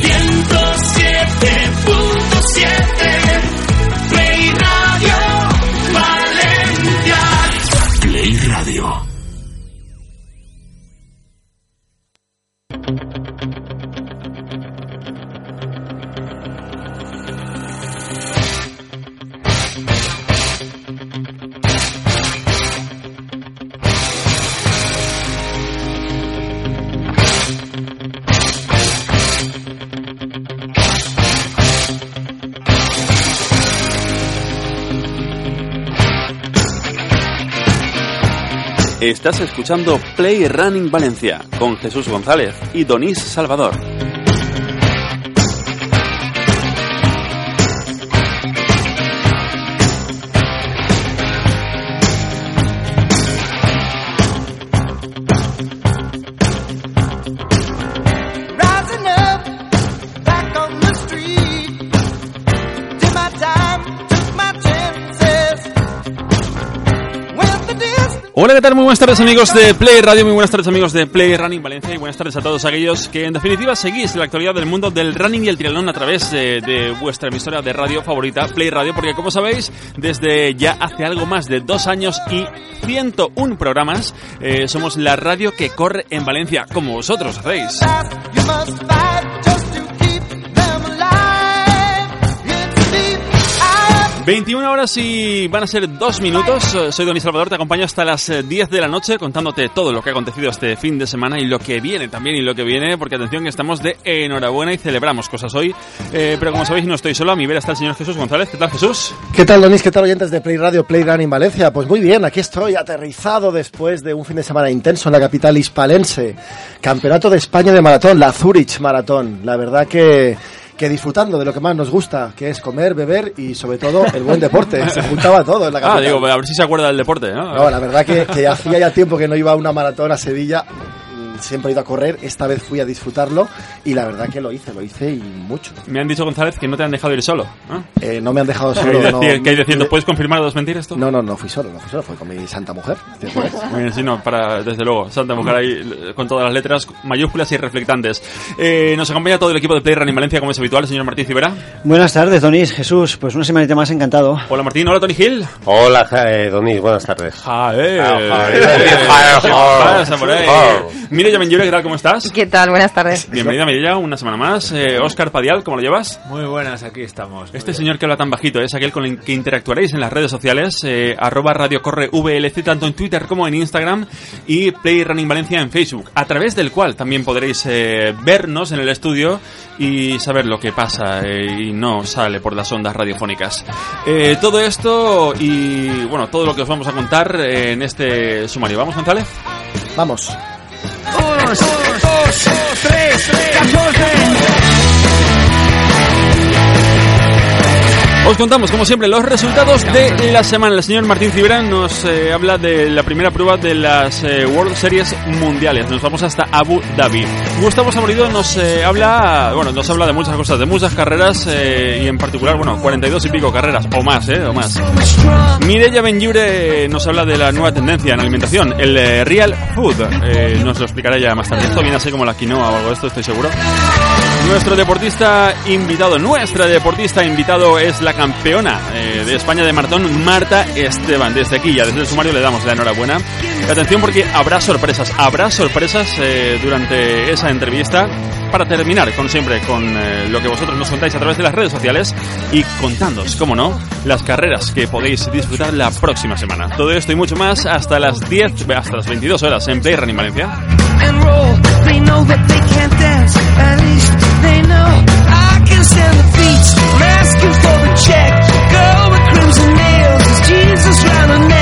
107.7 Play Radio Valencia. Play Radio. Estás escuchando Play Running Valencia con Jesús González y Donís Salvador. Hola, ¿qué? Muy buenas tardes amigos de Play Radio, muy buenas tardes amigos de Play Running Valencia y buenas tardes a todos aquellos que en definitiva seguís la actualidad del mundo del running y el triatlón a través de, de vuestra emisora de radio favorita, Play Radio, porque como sabéis, desde ya hace algo más de dos años y 101 programas, eh, somos la radio que corre en Valencia, como vosotros hacéis. 21 horas y van a ser dos minutos. Eh, Soy Don Salvador, te acompaño hasta las eh, 10 de la noche contándote todo lo que ha acontecido este fin de semana y lo que viene también y lo que viene, porque atención que estamos de enhorabuena y celebramos cosas hoy. Eh, pero como sabéis, no estoy solo, a mi vera está el señor Jesús González. ¿Qué tal, Jesús? ¿Qué tal, Donis? ¿Qué tal, oyentes de Play Radio, Play Running Valencia? Pues muy bien, aquí estoy aterrizado después de un fin de semana intenso en la capital hispalense. Campeonato de España de maratón, la Zurich Maratón. La verdad que, que disfrutando de lo que más nos gusta, que es comer, beber y sobre todo el buen deporte. Se juntaba todo en la Ah, capital. digo, a ver si se acuerda del deporte, ¿no? No, la verdad que, que hacía ya tiempo que no iba a una maratón a Sevilla. Mm, Siempre he ido a correr, esta vez fui a disfrutarlo y la verdad que lo hice, lo hice y mucho. Me han dicho, González, que no te han dejado ir solo. ¿no? Eh, no me han dejado ¿Qué solo. hay, no, decir- qué hay diciendo? ¿Puedes confirmar dos mentiras tú? no, no, no fui solo, no fui solo, fui con mi santa mujer. bien, sí, no, para, desde luego, Santa Mujer ahí eh, con todas las letras mayúsculas y reflectantes. Eh, nos acompaña todo el equipo de Play Running Valencia, como es habitual, señor Martín Cibera. Buenas tardes, Donís, Jesús. Pues una semanita más encantado. Hola Martín, hola Tony Hill. Hola, eh, Donis, buenas tardes. Jae. Jae. Mireya Benlliure, ¿qué tal? ¿Cómo estás? ¿Qué tal? Buenas tardes. Bienvenida Mireya, una semana más. Eh, Oscar Padial, ¿cómo lo llevas? Muy buenas, aquí estamos. Este señor que habla tan bajito es aquel con el que interactuaréis en las redes sociales, eh, arroba Radio Corre VLC, tanto en Twitter como en Instagram, y Play Running Valencia en Facebook, a través del cual también podréis eh, vernos en el estudio y saber lo que pasa eh, y no sale por las ondas radiofónicas. Eh, todo esto y, bueno, todo lo que os vamos a contar eh, en este sumario. ¿Vamos, González? Vamos. Dos, dos, dos, tres, catorce. Os contamos, como siempre, los resultados de la semana. El señor Martín Cibrán nos eh, habla de la primera prueba de las eh, World Series mundiales. Nos vamos hasta Abu Dhabi. Gustavo Samorido nos eh, habla, bueno, nos habla de muchas cosas, de muchas carreras eh, y en particular, bueno, 42 y pico carreras, o más, ¿eh? O más. Mireya Benlliure nos habla de la nueva tendencia en alimentación, el eh, Real Food. Eh, nos lo explicará ya más tarde. Esto viene así como la quinoa o algo de esto, estoy seguro. Nuestro deportista invitado, nuestra deportista invitado es la campeona eh, de España de maratón, Marta Esteban. Desde aquí, ya desde el sumario, le damos la enhorabuena. Atención porque habrá sorpresas, habrá sorpresas eh, durante esa entrevista. Para terminar, con siempre, con eh, lo que vosotros nos contáis a través de las redes sociales y contándoos, como no, las carreras que podéis disfrutar la próxima semana. Todo esto y mucho más hasta las 10, hasta las 22 horas en Play Running Valencia. Jesus round the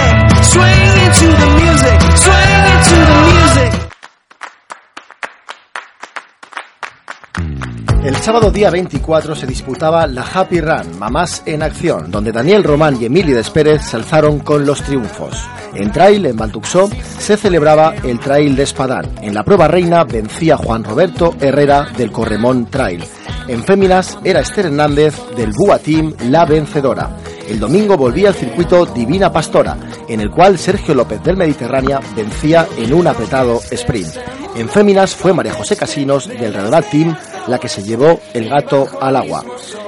El sábado día 24 se disputaba la Happy Run, Mamás en Acción, donde Daniel Román y Emily Despérez se alzaron con los triunfos. En trail, en Baltuxó, se celebraba el Trail de Espadán. En la prueba reina vencía Juan Roberto Herrera del Corremón Trail. En féminas era Esther Hernández del Bua Team la vencedora. El domingo volvía al circuito Divina Pastora, en el cual Sergio López del Mediterránea vencía en un apretado sprint. En féminas fue María José Casinos del Real Team la que se llevó el gato al agua.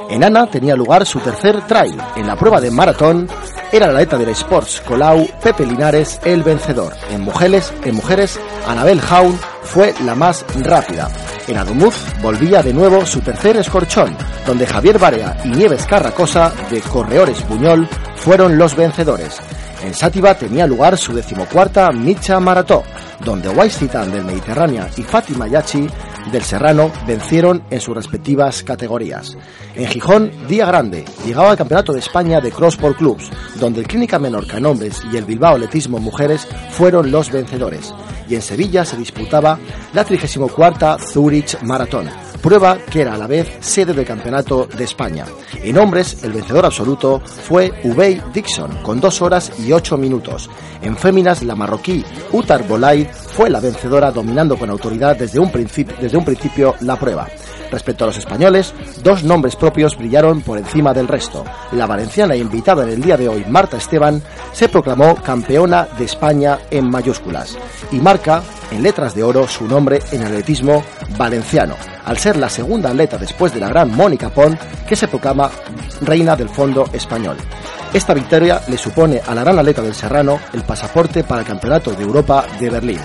En Ana tenía lugar su tercer trail. En la prueba de maratón era la atleta del Sports Colau Pepe Linares el vencedor. En mujeres, en mujeres Anabel Jaun fue la más rápida. En Adumuz volvía de nuevo su tercer escorchón, donde Javier Barea y Nieves Carracosa de Correores Buñol fueron los vencedores. En Sátiva tenía lugar su decimocuarta Micha Marató, donde Waisitan del Mediterráneo y Fátima Yachi del Serrano vencieron en sus respectivas categorías. En Gijón, día grande, llegaba al Campeonato de España de Cross por Clubs, donde el Clínica Menorca en hombres y el Bilbao Letismo Mujeres fueron los vencedores. Y en Sevilla se disputaba la 34 Zurich Maratón, prueba que era a la vez sede del Campeonato de España. En hombres, el vencedor absoluto fue Ubey Dixon, con 2 horas y 8 minutos. En féminas, la marroquí Utar Bolay fue la vencedora, dominando con autoridad desde un, desde un principio la prueba. Respecto a los españoles, dos nombres propios brillaron por encima del resto. La valenciana invitada en el día de hoy, Marta Esteban, se proclamó campeona de España en mayúsculas y marca en letras de oro su nombre en atletismo valenciano, al ser la segunda atleta después de la gran Mónica Pont que se proclama reina del fondo español. Esta victoria le supone a la gran atleta del Serrano el pasaporte para el Campeonato de Europa de Berlín.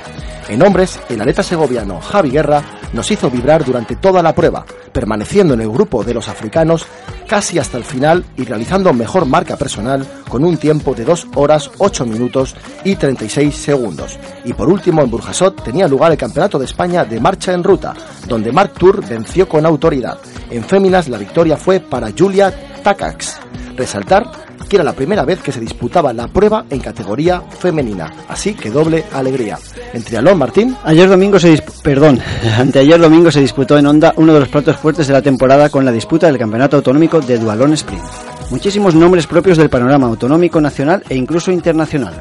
En hombres, el atleta segoviano Javi Guerra nos hizo vibrar durante toda la prueba, permaneciendo en el grupo de los africanos casi hasta el final y realizando mejor marca personal con un tiempo de 2 horas 8 minutos y 36 segundos. Y por último, en Burjasot tenía lugar el Campeonato de España de marcha en ruta, donde Mark Tour venció con autoridad. En féminas, la victoria fue para Julia Takacs. Resaltar que era la primera vez que se disputaba la prueba en categoría femenina, así que doble alegría. En triatlón, Martín. Ayer domingo se perdón, anteayer domingo se disputó en Honda uno de los platos fuertes de la temporada con la disputa del Campeonato Autonómico de Dualón Sprint. Muchísimos nombres propios del panorama autonómico nacional e incluso internacional.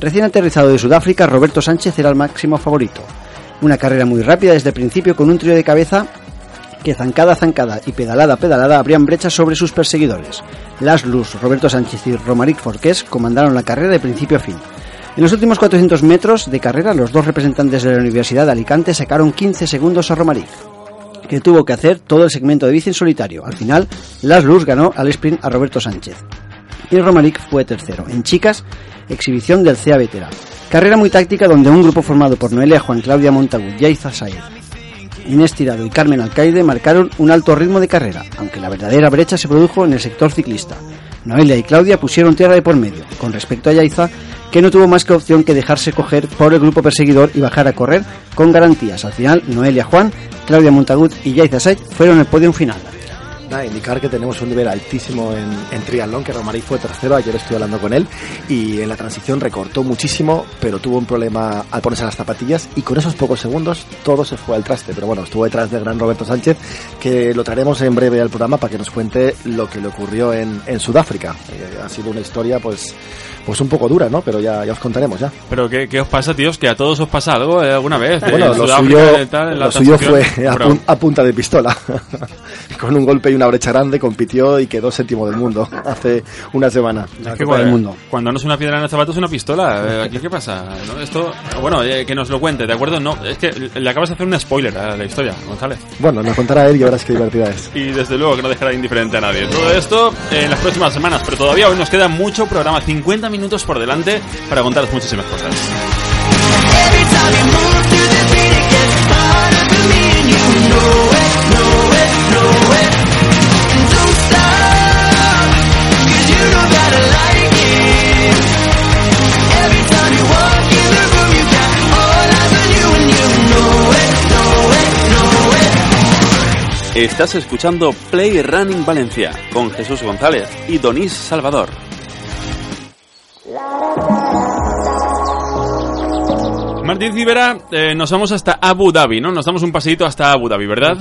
Recién aterrizado de Sudáfrica, Roberto Sánchez era el máximo favorito. Una carrera muy rápida desde el principio con un trío de cabeza que zancada zancada y pedalada pedalada abrían brechas sobre sus perseguidores. Las Luz, Roberto Sánchez y Romaric Forqués comandaron la carrera de principio a fin. En los últimos 400 metros de carrera, los dos representantes de la Universidad de Alicante sacaron 15 segundos a Romaric, que tuvo que hacer todo el segmento de bici en solitario. Al final, Las Luz ganó al sprint a Roberto Sánchez. Y Romaric fue tercero. En chicas, exhibición del CEA Vetera. Carrera muy táctica donde un grupo formado por Noelia Juan, Claudia Montagut, Saez, Inés Tirado y Carmen Alcaide marcaron un alto ritmo de carrera, aunque la verdadera brecha se produjo en el sector ciclista. Noelia y Claudia pusieron tierra de por medio, con respecto a Yaiza, que no tuvo más que opción que dejarse coger por el grupo perseguidor y bajar a correr con garantías. Al final, Noelia Juan, Claudia Montagut y Yaiza Said fueron el podio final. Indicar que tenemos un nivel altísimo en, en triatlón, que Romaric fue tercero, ayer estuve hablando con él, y en la transición recortó muchísimo, pero tuvo un problema al ponerse las zapatillas, y con esos pocos segundos todo se fue al traste. Pero bueno, estuvo detrás del gran Roberto Sánchez, que lo traeremos en breve al programa para que nos cuente lo que le ocurrió en, en Sudáfrica. Eh, ha sido una historia, pues, pues un poco dura, ¿no? Pero ya, ya os contaremos ya. Pero ¿qué, qué os pasa, tíos? Que a todos os pasa algo eh, alguna vez. Bueno, En lo suyo, tal, lo suyo fue a, pun- a punta de pistola. Con un golpe y una brecha grande compitió y quedó séptimo del mundo hace una semana. Es que del cuando, Mundo. cuando no es una piedra en el zapato es una pistola. Eh, ¿Aquí qué pasa? ¿No? Esto, bueno, eh, que nos lo cuente, ¿de acuerdo? No, es que le acabas de hacer un spoiler a la historia, González. Bueno, nos contará él y verás qué divertida es. Y desde luego que no dejará indiferente a nadie. Todo esto en las próximas semanas, pero todavía hoy nos queda mucho programa, 50 minutos por delante para contaros muchísimas cosas. Estás escuchando Play Running Valencia con Jesús González y Donís Salvador. Martín Cibera, eh, nos vamos hasta Abu Dhabi, ¿no? Nos damos un paseíto hasta Abu Dhabi, ¿verdad?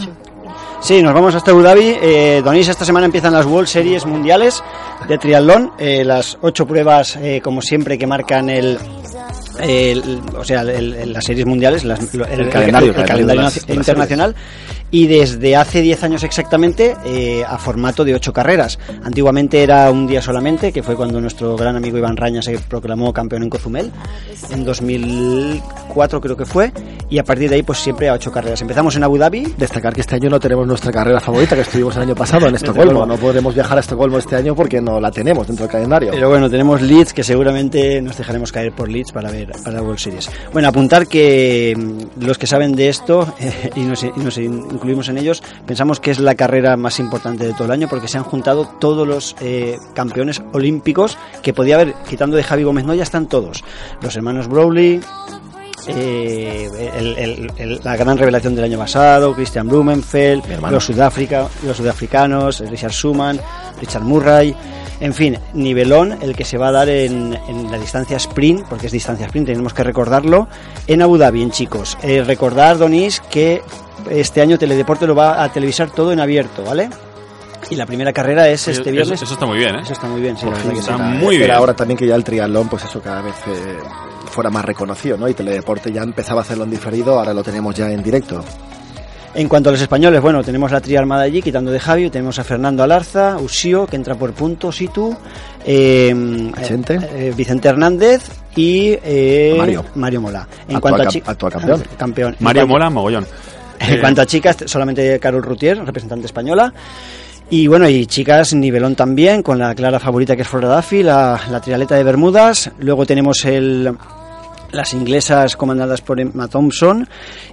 Sí, nos vamos hasta Abu Dhabi. Eh, Donis, esta semana empiezan las World Series mundiales de triatlón. Eh, las ocho pruebas, eh, como siempre, que marcan el, el- o sea, el- el- las series mundiales, las- el, el calendario, el el calendario calendario de las- naci- de las internacional. Y desde hace 10 años exactamente eh, a formato de ocho carreras. Antiguamente era un día solamente, que fue cuando nuestro gran amigo Iván Raña se proclamó campeón en Cozumel, en 2004 creo que fue, y a partir de ahí pues siempre a ocho carreras. Empezamos en Abu Dhabi, Destacar que este año no tenemos nuestra carrera favorita que estuvimos el año pasado en Estocolmo. No podremos viajar a Estocolmo este año porque no la tenemos dentro del calendario. Pero bueno, tenemos Leeds que seguramente nos dejaremos caer por Leeds para ver para la World Series. Bueno, apuntar que mm, los que saben de esto eh, y, nos, y nos incluimos en ellos, pensamos que es la carrera más importante de todo el año porque se han juntado todos los eh, campeones olímpicos que podía haber, quitando de Javi Gómez Noya, están todos. Los hermanos Browley, eh, el- el- el- la gran revelación del año pasado, Christian Blumenfeld, los, Sudáfrica, los sudafricanos, Richard Schumann, Richard Murray, en fin, nivelón el que se va a dar en, en la distancia sprint, porque es distancia sprint, tenemos que recordarlo, en Abu Dhabi, en chicos. Eh, recordar, Donis, que este año Teledeporte lo va a televisar todo en abierto, ¿vale? Y la primera carrera es este Eso- viernes. Eso, está muy bien, ¿eh? Eso está muy bien, sí, la verdad que está muy bien. ahora también que ya el triatlón, pues eso cada vez eh, fuera más reconocido, ¿no? Y Teledeporte ya empezaba a hacerlo en diferido, ahora lo tenemos ya en directo. En cuanto a los españoles, bueno, tenemos la triarmada allí, quitando de Javi, tenemos a Fernando Alarza, Usío, que entra por puntos, Situ, eh, Achente. eh, Vicente Hernández y eh, Mario. Mola. En Actual cuanto a actual campeón. campeón. Mario cuanto- Mola, mogollón. En Eh, cuanto a chicas, solamente Carol Routier, representante española. Y bueno, y chicas, nivelón también, con la clara favorita que es Flora Duffy, la, la trialeta de Bermudas. Luego tenemos el, las inglesas comandadas por Emma Thompson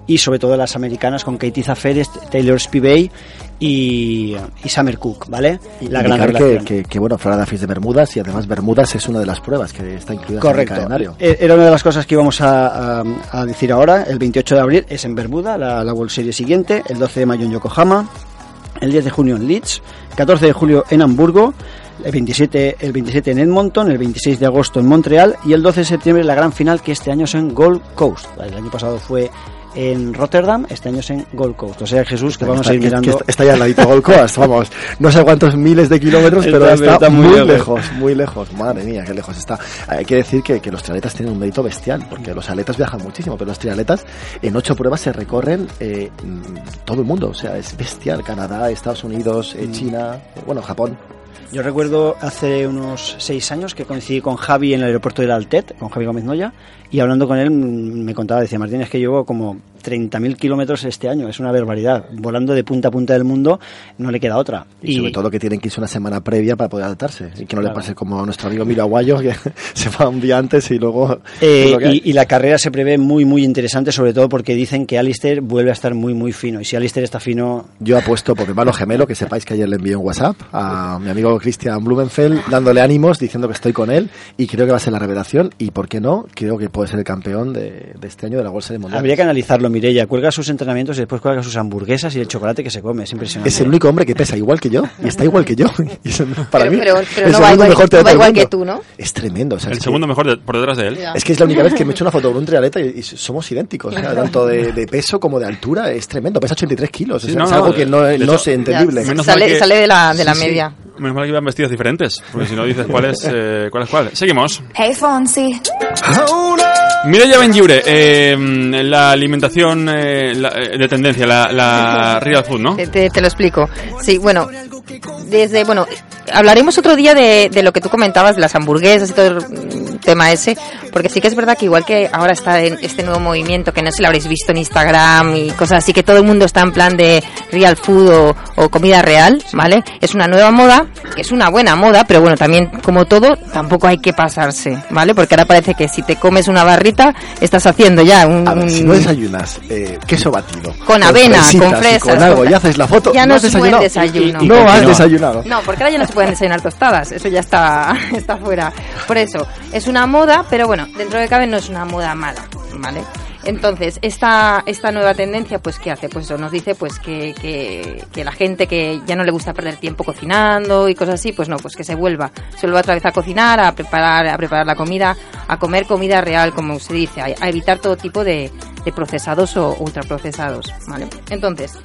y sobre todo las americanas con Katie Zaferes, Taylor Spivey y, y Summer Cook, ¿vale? La gran Indicar que, que, que, bueno, es de Bermudas y además Bermudas es una de las pruebas que está incluida en el calendario. Eh, Era una de las cosas que íbamos a, a- a decir ahora. El 28 de abril es en Bermuda, la, la World Series siguiente. El 12 de mayo en Yokohama. El 10 de junio en Leeds. 14 de julio en Hamburgo. El 27, el 27 en Edmonton. El 26 de agosto en Montreal. Y el 12 de septiembre la gran final que este año es en Gold Coast. El año pasado fue en Rotterdam, este año es en Gold Coast. O sea, Jesús, que vamos está, a ir mirando. está, está ya al ladito Gold Coast, vamos. No sé cuántos miles de kilómetros, pero Está- está, está muy muy, lejos. muy lejos. Madre mía, qué lejos está. Hay que decir que, que los triatletas tienen un mérito bestial, porque los atletas viajan muchísimo, pero los triatletas en ocho pruebas se recorren eh, mm, todo el mundo. O sea, es bestial. Canadá, Estados Unidos, Mm. eh, China, eh, bueno, Japón. Yo recuerdo hace unos seis años que coincidí con Javi en el aeropuerto del Altet, con Javi Gómez Noya, y hablando con él me contaba, decía Martín, es que llevo como 30.000 kilómetros este año, es una barbaridad. Volando de punta a punta del mundo no le queda otra. Y, sobre todo que tienen que irse una semana previa para poder adaptarse. Y que no Claro. le pase como a nuestro amigo Miro Aguayo, que se va un día antes y luego... Eh, y, y la carrera se prevé muy, muy interesante, sobre todo porque dicen que Alistair vuelve a estar muy, muy fino. Y si Alistair está fino, Yo apuesto por mi hermano gemelo, que sepáis que ayer le envié un WhatsApp a mi amigo Christian Blumenfeld, dándole ánimos, diciendo que estoy con él, y creo que va a ser la revelación, y por qué no, creo que puede ser el campeón de, de este año de la Bolsa de Mundial. habría que analizarlo, Mirella. Cuelga sus entrenamientos y después cuelga sus hamburguesas y el chocolate que se come. Es impresionante. Es el único hombre que pesa igual que yo, y está igual que yo. Y eso, para Pero- mí, pero- pero el no segundo mejor no va triatleta del igual mundo. que tú, ¿no? Es tremendo. o sea, El es que- segundo mejor de- por detrás de él. Es que es la única vez que me he hecho una foto con un triatleta y, y somos idénticos, o sea, tanto de, de peso como de altura, es tremendo, pesa 83 kilos, Sí, es, no, es algo que no, es entendible. Menos sale, que- sale de la, de la Sí, sí. Menos mal que iban vestidos diferentes, porque si no dices cuál es, eh, cuál es cuál. Seguimos. Hey Fonsi. Mireia Benlliure, eh, la alimentación eh, la- eh, de tendencia, la, la real food, ¿no? Te, te- te lo explico. Sí, bueno, desde, bueno, hablaremos otro día de, de lo que tú comentabas, de las hamburguesas y todo el tema ese, porque sí que es verdad que igual que ahora está en este nuevo movimiento, que no sé si lo habréis visto en Instagram y cosas así, que todo el mundo está en plan de real food o, o comida real, ¿vale? Es una nueva moda, que es una buena moda, pero bueno, también como todo, tampoco hay que pasarse, ¿vale? Porque ahora parece que si te comes una barrita, estás haciendo ya un... A ver, si no desayunas eh, queso batido, Con avena, con y fresas, con algo y haces la foto, Ya no no es buen desayunado. desayuno. Y- y no has desayunado. No, porque ahora ya no se pueden desayunar tostadas, eso ya está, está fuera. Por eso, es una moda, pero bueno, dentro de cabe no es una moda mala, ¿vale? Entonces, esta, esta nueva tendencia, pues, ¿qué hace? Pues eso, nos dice pues que, que, que la gente que ya no le gusta perder tiempo cocinando y cosas así, pues no, pues que se vuelva, se vuelva otra vez a cocinar, a preparar, a preparar la comida, a comer comida real, como se dice, a, a evitar todo tipo de, de procesados o ultraprocesados, ¿vale? Entonces,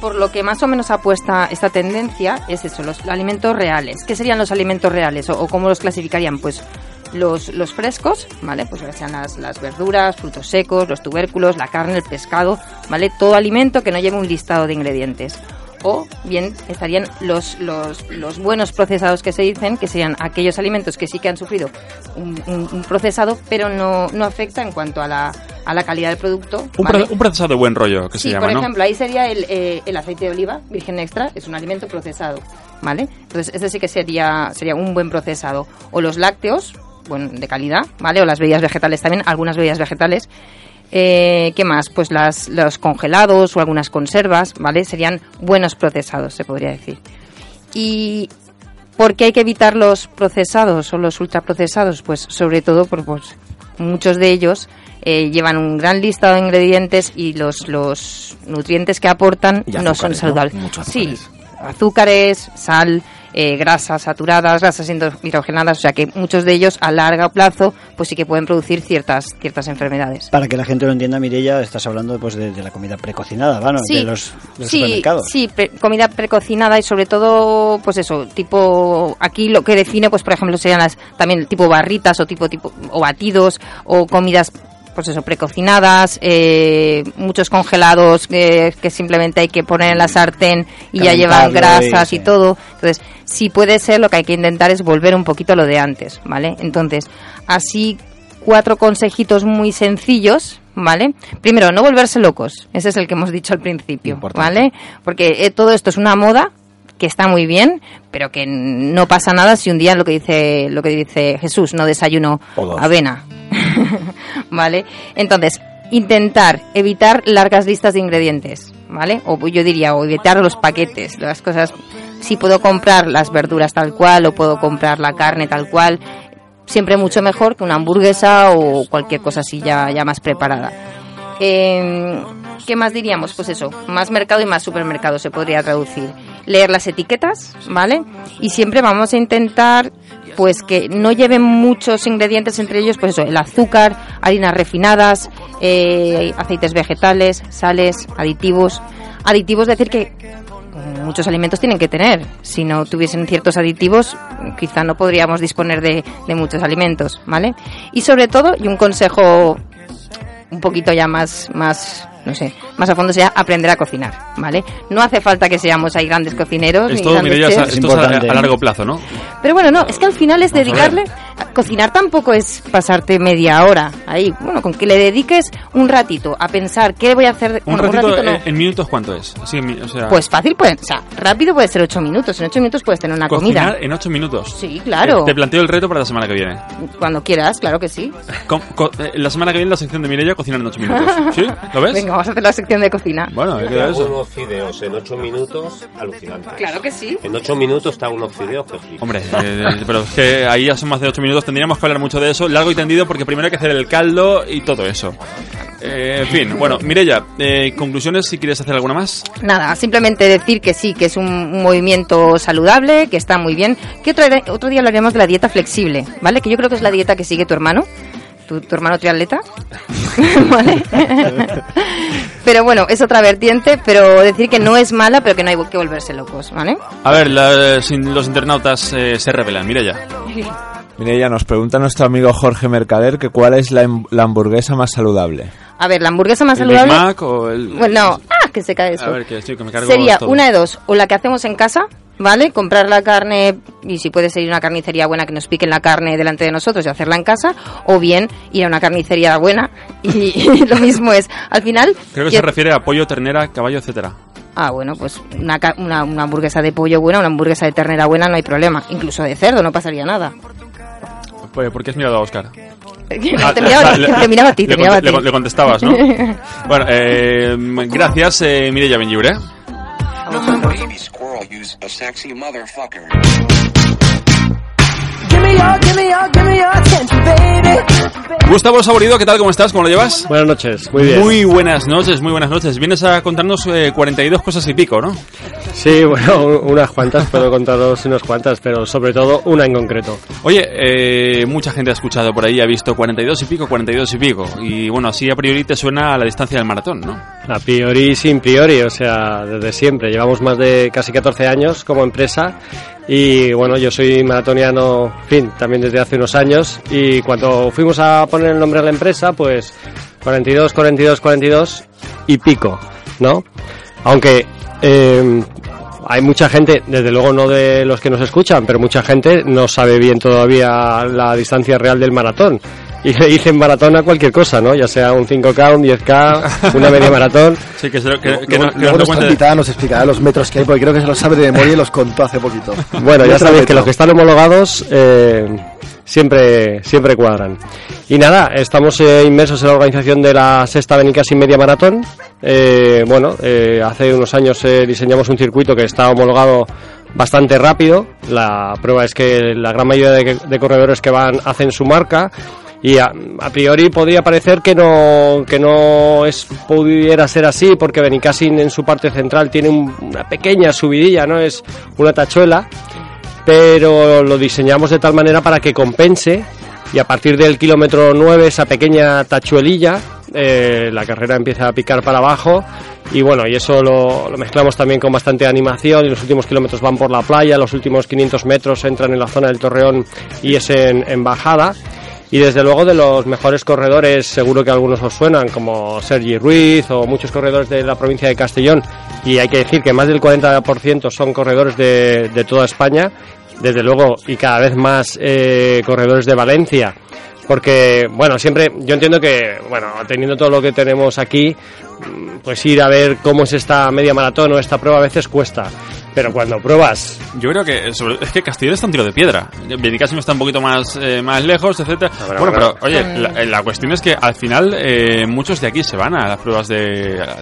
por lo que más o menos apuesta esta tendencia es eso, los alimentos reales. ¿Qué serían los alimentos reales o, cómo los clasificarían? Pues los, los frescos, ¿vale? Pues sean las, las verduras, frutos secos, los tubérculos, la carne, el pescado, ¿vale? Todo alimento que no lleve un listado de ingredientes. O bien estarían los, los, los buenos procesados que se dicen, que serían aquellos alimentos que sí que han sufrido un, un- un procesado, pero no, no afecta en cuanto a la, a la calidad del producto. Un, ¿vale? pro- un procesado de buen rollo, que Sí, se llama, por ¿no? ejemplo, ahí sería el, eh, el aceite de oliva virgen extra, es un alimento procesado, ¿vale? Entonces, ese sí que sería, sería un buen procesado. O los lácteos, bueno, de calidad, ¿vale? O las bebidas vegetales también, algunas bebidas vegetales. Eh, ¿Qué más? Pues las, los congelados o algunas conservas, ¿vale? Serían buenos procesados, se podría decir. Y ¿por qué hay que evitar los procesados o los ultraprocesados? Pues sobre todo porque pues, muchos de ellos eh, llevan un gran listado de ingredientes y los, los nutrientes que aportan no son saludables. Sí, azúcares, sal, eh, grasas saturadas, grasas hidro- hidrogenadas, o sea que muchos de ellos a largo plazo pues sí que pueden producir ciertas, ciertas enfermedades. Para que la gente lo entienda, Mireia, estás hablando pues, de, de la comida precocinada, ¿vale? de los, de los sí, supermercados. sí, pre- comida precocinada y sobre todo, pues eso, tipo, aquí lo que define, pues por ejemplo, serían las también tipo barritas o tipo, tipo, o batidos o comidas, pues eso, precocinadas, eh, muchos congelados que, que simplemente hay que poner en la sartén y ya llevan y- grasas y, todo. Entonces, si puede ser, lo que hay que intentar es volver un poquito a lo de antes, ¿vale? Entonces, así cuatro consejitos muy sencillos, ¿vale? Primero, no volverse locos. Ese es el que hemos dicho al principio, Importante. ¿vale? Porque eh, todo esto es una moda que está muy bien, pero que no pasa nada si un día lo que dice lo que dice Jesús, no desayuno avena. ¿Vale? Entonces, intentar evitar largas listas de ingredientes, ¿vale? O yo diría, o evitar los paquetes, las cosas. Si puedo comprar las verduras tal cual o puedo comprar la carne tal cual, siempre mucho mejor que una hamburguesa o cualquier cosa así ya, ya más preparada. Eh, ¿Qué más diríamos? Pues eso, más mercado y más supermercado se podría traducir. Leer las etiquetas, ¿vale? Y siempre vamos a intentar pues que no lleven muchos ingredientes entre ellos, pues eso, el azúcar, harinas refinadas, eh, aceites vegetales, sales, aditivos. Aditivos, decir que muchos alimentos tienen que tener. Si no tuviesen ciertos aditivos, quizá no podríamos disponer de, de muchos alimentos, ¿vale? Y sobre todo, y un consejo un poquito ya más, más, no sé, más a fondo sea aprender a cocinar, ¿vale? No hace falta que seamos ahí grandes cocineros. ni Esto, grandes Mireia, chefs. esto es a, importante, a ¿eh? largo plazo, ¿no? Pero bueno, no, es que al final es dedicarle. Cocinar tampoco es pasarte media hora ahí. Bueno, con que le dediques un ratito a pensar qué voy a hacer. Un bueno, ratito, no. eh, en minutos, ¿cuánto es? Así, en mi- o sea, Pues fácil, pues, o sea, rápido puede ser ocho minutos. En ocho minutos puedes tener una cocinar comida. en ocho minutos. Sí, claro. Te planteo el reto para la semana que viene. Cuando quieras, claro que sí. Eh, la semana que viene la sección de Mireia cocinar en ocho minutos. ¿Sí? ¿Lo ves? Venga, vamos a hacer la sección de cocina. Bueno, queda hago eso. unos fideos en 8 minutos, alucinante. Claro que sí. En 8 minutos hago unos fideos que flipas. Hombre, eh, pero es que ahí ya son más de 8 minutos. Tendríamos que hablar mucho de eso, largo y tendido, porque primero hay que hacer el caldo y todo eso. Eh, en fin, bueno, Mireia, eh, conclusiones si quieres hacer alguna más. Nada, simplemente decir que sí, que es un, un movimiento saludable, que está muy bien. Que otro, otro día hablaremos de la dieta flexible, ¿vale? Que yo creo que es la dieta que sigue tu hermano. Tu, tu hermano triatleta. ¿Vale? pero bueno, es otra vertiente, pero decir que no es mala, pero que no hay que volverse locos, ¿vale? A ver, la- sin- los internautas eh, se revelan. Mireia. Mireia, nos pregunta nuestro amigo Jorge Mercader que cuál es la, hem- la hamburguesa más saludable. A ver, la hamburguesa más ¿El Big saludable. Mac o el...? Bueno, ah, que se cae eso. A ver, que sí, que me cargo Sería todo. una de dos, o la que hacemos en casa, ¿vale? Comprar la carne, y si puede ser una carnicería buena que nos piquen la carne delante de nosotros y hacerla en casa, o bien ir a una carnicería buena y, y lo mismo es. Al final... Creo que yo- se refiere a pollo, ternera, caballo, etcétera. Ah, bueno, pues una, una, una hamburguesa de pollo buena, una hamburguesa de ternera buena, no hay problema. Incluso de cerdo, no pasaría nada. Pues, ¿Por qué has mirado a Oscar? te, miraba, Le- te miraba a ti, te le, miraba a conte- ti. le- le contestabas, ¿no? bueno, eh, gracias, eh, Mireia Benlliure. Baby squirrel use a sexy motherfucker. Gustavo Saborido, ¿qué tal? ¿Cómo estás? ¿Cómo lo llevas? Buenas noches, muy bien. Muy buenas noches, muy buenas noches. Vienes a contarnos eh, 42 cosas y pico, ¿no? Sí, bueno, un- unas cuantas, puedo contaros unas cuantas, pero sobre todo una en concreto. Oye, eh, mucha gente ha escuchado por ahí, ha visto 42 y pico, 42 y pico. Y bueno, así a priori te suena a la distancia del maratón, ¿no? A priori sin priori, o sea, desde siempre. Llevamos más de casi 14 años como empresa y bueno, yo soy maratoniano, fin, también desde hace unos años y cuando fuimos a poner el nombre a la empresa, pues 42, 42, 42 y pico, ¿no? Aunque eh, hay mucha gente, desde luego no de los que nos escuchan, pero mucha gente no sabe bien todavía la distancia real del maratón. Y le dicen maratón a cualquier cosa, ¿no? Ya sea un 5K, un 10K, una media maratón. Sí, que, se lo- que, Luego, que no- que luego no te nuestra cuente- invitada nos explicará los metros que hay, porque creo que se los sabe de memoria y los contó hace poquito. Bueno, ya sabéis que los que están homologados eh, siempre, siempre cuadran. Y nada, estamos eh, inmersos en la organización de la sexta Benicassi Media Maratón. Eh, bueno, eh, hace unos años eh, diseñamos un circuito que está homologado bastante rápido. La prueba es que la gran mayoría de, de corredores que van hacen su marca. Y a, priori podría parecer que no, que no pudiera ser así, porque Benicassin en su parte central tiene un- una pequeña subidilla, ¿no? Es una tachuela pero lo diseñamos de tal manera para que compense y a partir del kilómetro 9 esa pequeña tachuelilla eh, la carrera empieza a picar para abajo y bueno y eso lo, mezclamos también con bastante animación y los últimos kilómetros van por la playa los últimos 500 metros entran en la zona del Torreón y es en bajada y desde luego de los mejores corredores, seguro que algunos os suenan, como Sergi Ruiz o muchos corredores de la provincia de Castellón. Y hay que decir que más del 40% son corredores de, de toda España, desde luego, y cada vez más eh, corredores de Valencia. Porque, bueno, siempre, yo entiendo que, bueno, teniendo todo lo que tenemos aquí, pues ir a ver cómo es esta media maratón o esta prueba a veces cuesta. Pero cuando pruebas Yo creo que sobre- es que Castellón está un tiro de piedra. Benicassim está un poquito más, eh, más lejos, etcétera. bueno, bueno, bueno. pero oye, la, la cuestión es que al final eh, muchos de aquí se van a las pruebas de,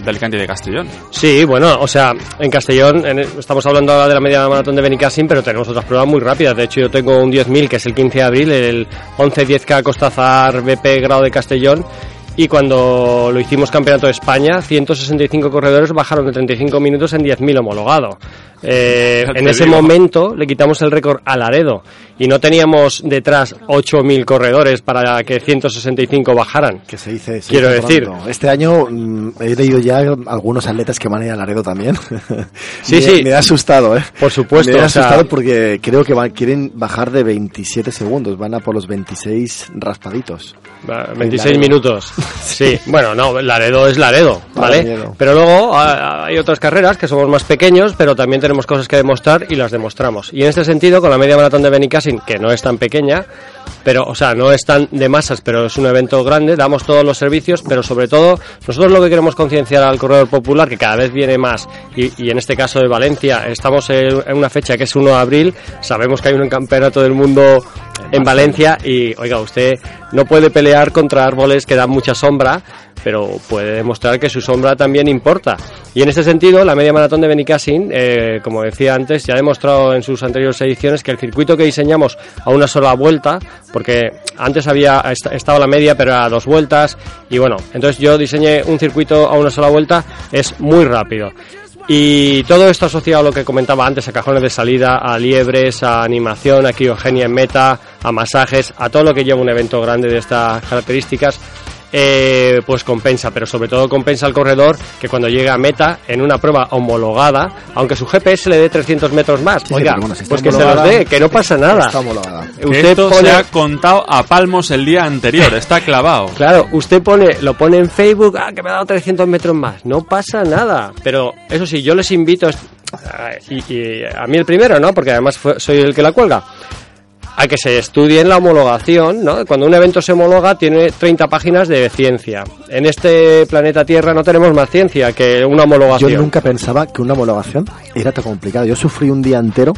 de Alicante y de Castellón. Sí, bueno, o sea, en Castellón en- estamos hablando ahora de la media maratón de Benicassim, pero tenemos otras pruebas muy rápidas. De hecho, yo tengo un 10.000 que es el 15 de abril, el 11-10K Costazar BP Grado de Castellón. Y cuando lo hicimos campeonato de España, 165 corredores bajaron de 35 minutos en 10.000 homologado. Eh, en ese digo. momento le quitamos el récord a Laredo y no teníamos detrás 8.000 corredores para que 165 bajaran. Que se dice. se Quiero dice decir. pronto. Este año mm, he leído ya algunos atletas que van a ir a Laredo también. Sí, me, sí. Me ha asustado, ¿eh? Por supuesto, Me ha o sea- asustado porque creo que van- quieren bajar de 27 segundos. Van a por los 26 raspaditos. Va, 26 Laredo. minutos. Sí, bueno, no, Laredo es Laredo, ¿vale? Pero luego ah, hay otras carreras que somos más pequeños, pero también tenemos cosas que demostrar y las demostramos. Y en este sentido, con la media maratón de Benicassin, que no es tan pequeña, pero, o sea, no es tan de masas, pero es un evento grande, damos todos los servicios, pero sobre todo, nosotros lo que queremos concienciar al corredor popular, que cada vez viene más, y, en este caso de Valencia, estamos en una fecha que es 1 de abril, sabemos que hay un campeonato del mundo en Valencia y, oiga, usted no puede pelear contra árboles que dan mucha sombra, pero puede demostrar que su sombra también importa. Y en este sentido, la media maratón de Benicassin, eh, como decía antes, ya ha demostrado en sus anteriores ediciones que el circuito que diseñamos a una sola vuelta, porque antes había est- estado la media, pero a dos vueltas, y bueno, entonces yo diseñé un circuito a una sola vuelta, es muy rápido. Y todo esto asociado a lo que comentaba antes, a cajones de salida, a liebres, a animación, a criogenia en meta, a masajes, a todo lo que lleva un evento grande de estas características, eh, pues compensa, pero sobre todo compensa al corredor que cuando llega a meta en una prueba homologada, aunque su GPS le dé 300 metros más, Sí, oiga, pero bueno, si está pues que se los dé, que no pasa nada. Está homologada. Usted esto pone, se ha contado a palmos el día anterior, está clavado. Claro, usted pone, lo pone en Facebook, ah, que me ha dado 300 metros más. No pasa nada. Pero eso sí, yo les invito, y, y a mí el primero, ¿no? Porque además fue- soy el que la cuelga. A que se estudie en la homologación, ¿no? Cuando un evento se homologa tiene 30 páginas de ciencia. En este planeta Tierra no tenemos más ciencia que una homologación. Yo nunca pensaba que una homologación era tan complicada. Yo sufrí un día entero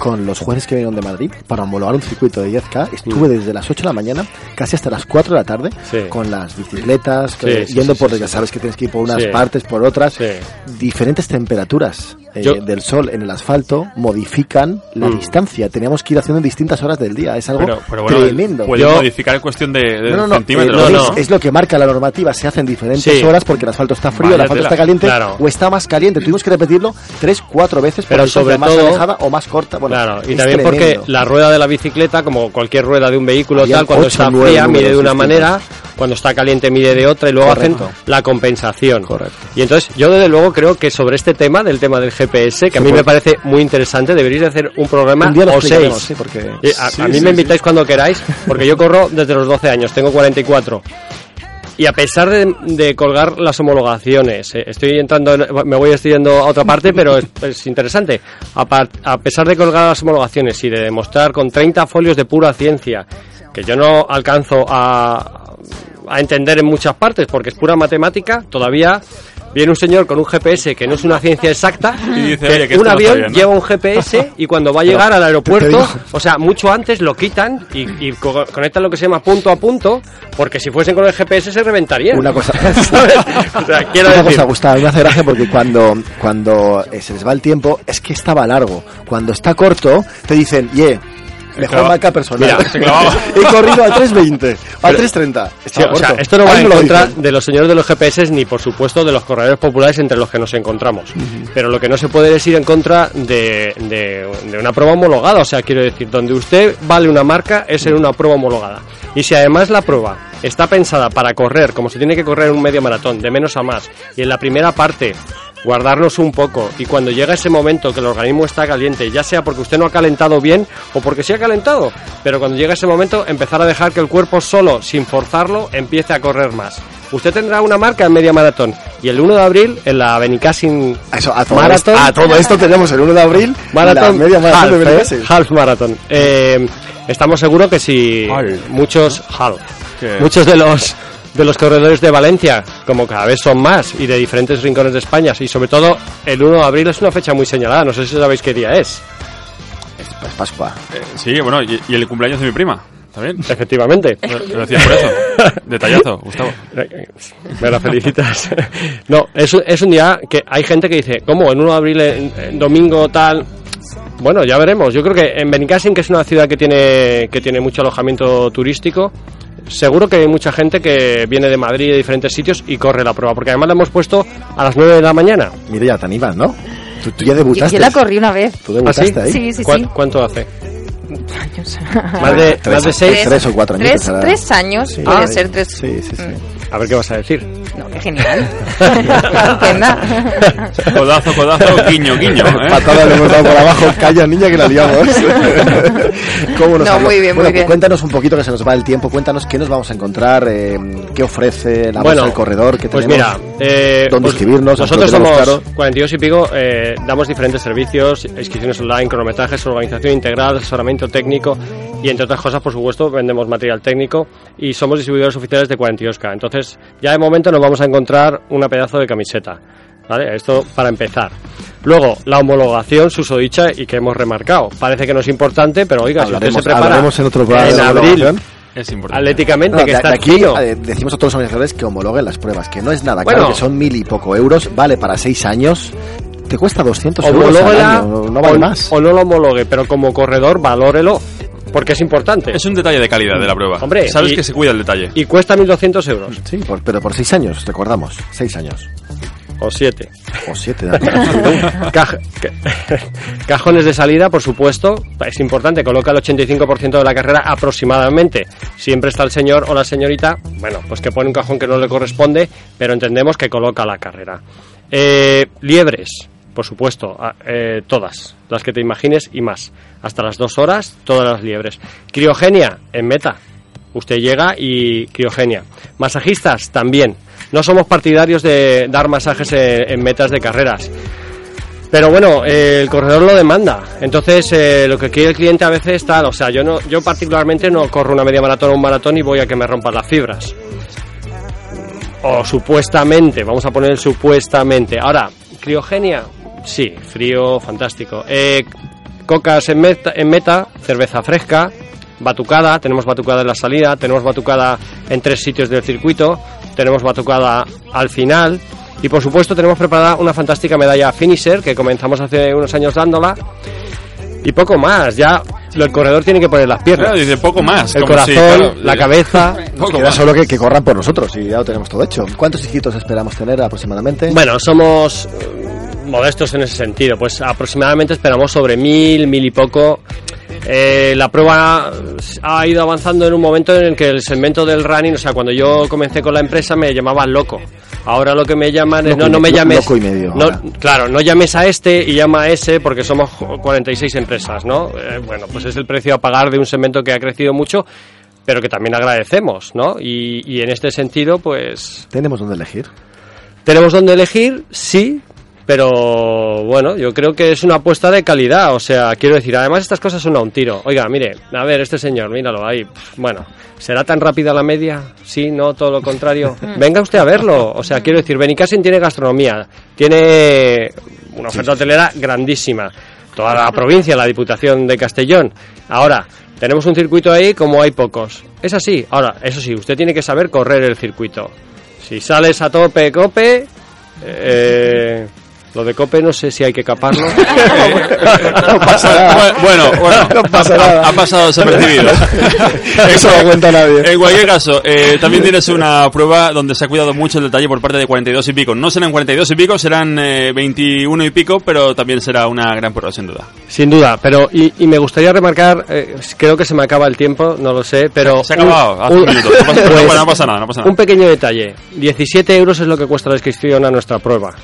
con los jueces que vinieron de Madrid para homologar un circuito de 10K. Estuve desde las 8 de la mañana casi hasta las 4 de la tarde Mm. Sí. con las bicicletas, Sí, yendo por, ya sabes que tienes que ir por unas partes, por otras, diferentes temperaturas. Eh, Yo- del sol en el asfalto modifican la Mm. distancia. Teníamos que ir haciendo en distintas horas del día. Es algo Pero, pero bueno, tremendo. puede modificar en cuestión de, de No, no, no, centímetros. eh, ¿no? es, es lo que marca la normativa. Se hace en diferentes Sí. horas porque el asfalto está frío, Vaya el asfalto tela. está caliente Claro. o está más caliente. Tuvimos que repetirlo tres, cuatro veces Pero distancia sobre más todo- alejada o más corta. Bueno, Claro, y también porque la rueda de la bicicleta, como cualquier rueda de un vehículo Habían tal, cuando ocho, está fría mide de una manera, cuando está caliente mide de otra y luego Correcto. hacen la compensación. Correcto. Y entonces yo desde luego creo que sobre este tema, del tema del GPS, que a mí me parece muy interesante, deberíais de hacer un programa Un o seis. sí, porque- Eh, a, Sí, a mí me invitáis cuando queráis, porque yo corro desde los 12 años, tengo 44. Y a pesar de, de colgar las homologaciones, eh, estoy entrando, en- me voy estudiando a otra parte, pero es, es interesante. A, par- a pesar de colgar las homologaciones y de demostrar con 30 folios de pura ciencia, que yo no alcanzo a, a entender en muchas partes porque es pura matemática, todavía viene un señor con un GPS que no es una ciencia exacta, Y dice, que oye, que un esto no avión bien, ¿no? lleva un GPS y cuando va a llegar al aeropuerto, o sea, mucho antes lo quitan y, y co- conectan lo que se llama punto a punto, porque si fuesen con el GPS se reventarían. Una cosa, ¿Sabes? O sea, quiero una decir, cosa, Gustavo, me hace gracia porque cuando, cuando eh, se les va el tiempo es que estaba largo. Cuando está corto, te dicen, ye, mejor marca personal. Mira, se. He corrido a 3.20, a Pero- 3.30. Sí, o sea, esto no va en lo contra de los señores de los GPS ni, por supuesto, de los corredores populares entre los que nos encontramos. Pero lo que no se puede es ir en contra de, de- de una prueba homologada. O sea, quiero decir, donde usted vale una marca es en una prueba homologada. Y si además la prueba está pensada para correr, como se tiene que correr un medio maratón, de menos a más, y en la primera parte guardarnos un poco y cuando llega ese momento que el organismo está caliente, ya sea porque usted no ha calentado bien o porque sí ha calentado, pero cuando llega ese momento empezar a dejar que el cuerpo solo, sin forzarlo, empiece a correr más. Usted tendrá una marca en media maratón y el 1 de abril en la Benicassin Eso, a, todo Marathon, esto, a todo esto tenemos el 1 de abril Maratón, la media maratón half, de ¿eh? Half Marathon. Eh, estamos seguros que si Half. muchos half, muchos de los de los corredores de Valencia, como cada vez son más y de diferentes rincones de España, y sobre todo el 1 de abril es una fecha muy señalada, no sé si sabéis qué día es. Pues Pascua. Eh, sí, bueno, y, y el cumpleaños de mi prima. ¿También? Efectivamente. Lo decía por eso. Detallazo, Gustavo. Me la felicitas. No, es, un- es un día que hay gente que dice, ¿cómo? En 1 de abril, en, en domingo, tal. Bueno, ya veremos. Yo creo que en Benicassim, que es una ciudad que tiene, que tiene mucho alojamiento turístico, seguro que hay mucha gente que viene de Madrid y de diferentes sitios y corre la prueba, porque además la hemos puesto a las 9 de la mañana. Mira, ya te animas, ¿no? Tú, tú ya Yo, debutaste. yo la corrí una vez. Tú debutaste ¿Ah, ahí. Sí, sí, ¿Cuán- sí. ¿Cuánto hace? Años. Más de, Tres, más de seis. tres o cuatro años. Tres, tres años, Sí, puede ahí. ser tres. Sí, sí, sí. A ver qué vas a decir. No, qué genial. Codazo, codazo, guiño, guiño. ¿eh? Patada le hemos dado por abajo. Calla, niña, que la liamos. ¿Cómo nos No, muy bien, muy Bueno, bien. Cuéntanos un poquito que se nos va el tiempo. Cuéntanos qué nos vamos a encontrar, eh, qué ofrece la Bueno, bolsa del corredor, que Pues tenemos. mira, eh, dónde pues inscribirnos, Nosotros somos claro. 42 y pico, eh, damos diferentes servicios, inscripciones online, cronometrajes, organización integral, asesoramiento técnico y entre otras cosas, por supuesto, vendemos material técnico y somos distribuidores oficiales de 42K. Entonces, ya de momento nos vamos a encontrar una pedazo de camiseta. ¿Vale? Esto para empezar. Luego, la homologación susodicha y que hemos remarcado. Parece que no es importante, pero oiga, si usted se prepara en otro programa de en la abril. Es importante. atléticamente, No, que de, está de aquí eh, decimos a todos los organizadores que homologuen las pruebas, que no es nada Bueno. claro, que son mil y poco euros, vale para seis años, te cuesta 200 euros al homológuela año, no vale o, más. o no lo homologue, pero como corredor valórelo, porque es importante. Es un detalle de calidad de la prueba. Hombre, Sabes y- que se cuida el detalle. Y cuesta 1.200 euros, Sí, por- pero por seis años, recordamos, seis años. o 7. O siete. Caj- ca- cajones de salida, por supuesto, es importante, coloca el 85% de la carrera aproximadamente. Siempre está el señor o la señorita, bueno, pues que pone un cajón que no le corresponde, pero entendemos que coloca la carrera. Eh, liebres, por supuesto, eh, todas, las que te imagines y más. Hasta las dos horas, todas las liebres. Criogenia, en meta. Usted llega y criogenia. Masajistas, también. No somos partidarios de dar masajes en, metas de carreras. Pero bueno, eh, el corredor lo demanda. Entonces, eh, lo que quiere el cliente a veces es tal. O sea, yo no, yo particularmente no corro una media maratón o un maratón y voy a que me rompan las fibras. O supuestamente, vamos a poner supuestamente. Ahora, criogenia, sí, frío, fantástico. Eh, cocas en meta, en meta, cerveza fresca, batucada, tenemos batucada en la salida, tenemos batucada en tres sitios del circuito, tenemos batucada al final Y por supuesto tenemos preparada una fantástica medalla Finisher que comenzamos hace unos años dándola. Y poco más, ya el corredor tiene que poner las piernas. Claro, dice poco más. El corazón, si, claro, la cabeza. Poco Queda más. solo que, que corran por nosotros y ya lo tenemos todo hecho. ¿Cuántos hijos esperamos tener aproximadamente? Bueno, somos modestos en ese sentido. Pues aproximadamente esperamos sobre mil, mil y poco. Eh, la prueba ha ido avanzando en un momento en el que el segmento del running, o sea, cuando yo comencé con la empresa me llamaban loco. Ahora lo que me llaman es no, no me me- llames. loco y medio, no, claro, no llames a este y llama a ese porque somos 46 empresas, ¿no? Eh, bueno, pues es el precio a pagar de un segmento que ha crecido mucho, pero que también agradecemos, ¿no? Y, y en este sentido, pues Tenemos donde elegir. tenemos donde elegir, sí, pero bueno, yo creo que es una apuesta de calidad. O sea, quiero decir, además estas cosas son a un tiro. Oiga, mire, a ver, este señor, míralo ahí. Bueno, ¿será tan rápida la media? Sí, no, todo lo contrario. Venga usted a verlo. O sea, quiero decir, Benicassin tiene gastronomía, tiene una oferta hotelera grandísima. Toda la provincia, la Diputación de Castellón. Ahora, tenemos un circuito ahí como hay pocos. Es así. Ahora, eso sí, usted tiene que saber correr el circuito. Si sales a tope, cope, eh, lo de cope no sé si hay que caparlo. No pasa nada. Bu- Bueno, bueno, No pasa ha, nada. ha pasado desapercibido. Eso no cuenta nadie. En cualquier caso, eh, también tienes una prueba donde se ha cuidado mucho el detalle por parte de 42 y pico. No serán 42 y pico, serán eh, 21 y pico, pero también será una gran prueba, sin duda. Sin duda, pero y, y me gustaría remarcar, eh, creo que se me acaba el tiempo, no lo sé, pero... Se ha acabado hace un minuto. No pasa- no, no pasa nada, no pasa nada. Un pequeño detalle, 17 euros es lo que cuesta la inscripción a nuestra prueba.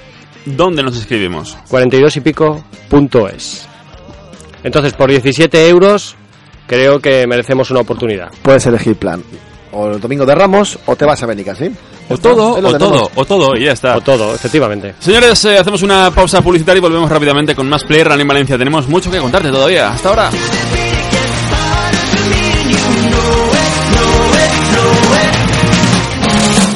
¿Dónde nos inscribimos? 42 y pico punto es. Entonces, por 17 euros, creo que merecemos una oportunidad. Puedes elegir plan. O el domingo de Ramos o te vas a Bénica, ¿sí? O todo, o todo, o todo, y ya está. O todo, efectivamente. Señores, eh, hacemos una pausa publicitaria y volvemos rápidamente con más Player Run en Valencia. Tenemos mucho que contarte todavía. Hasta ahora.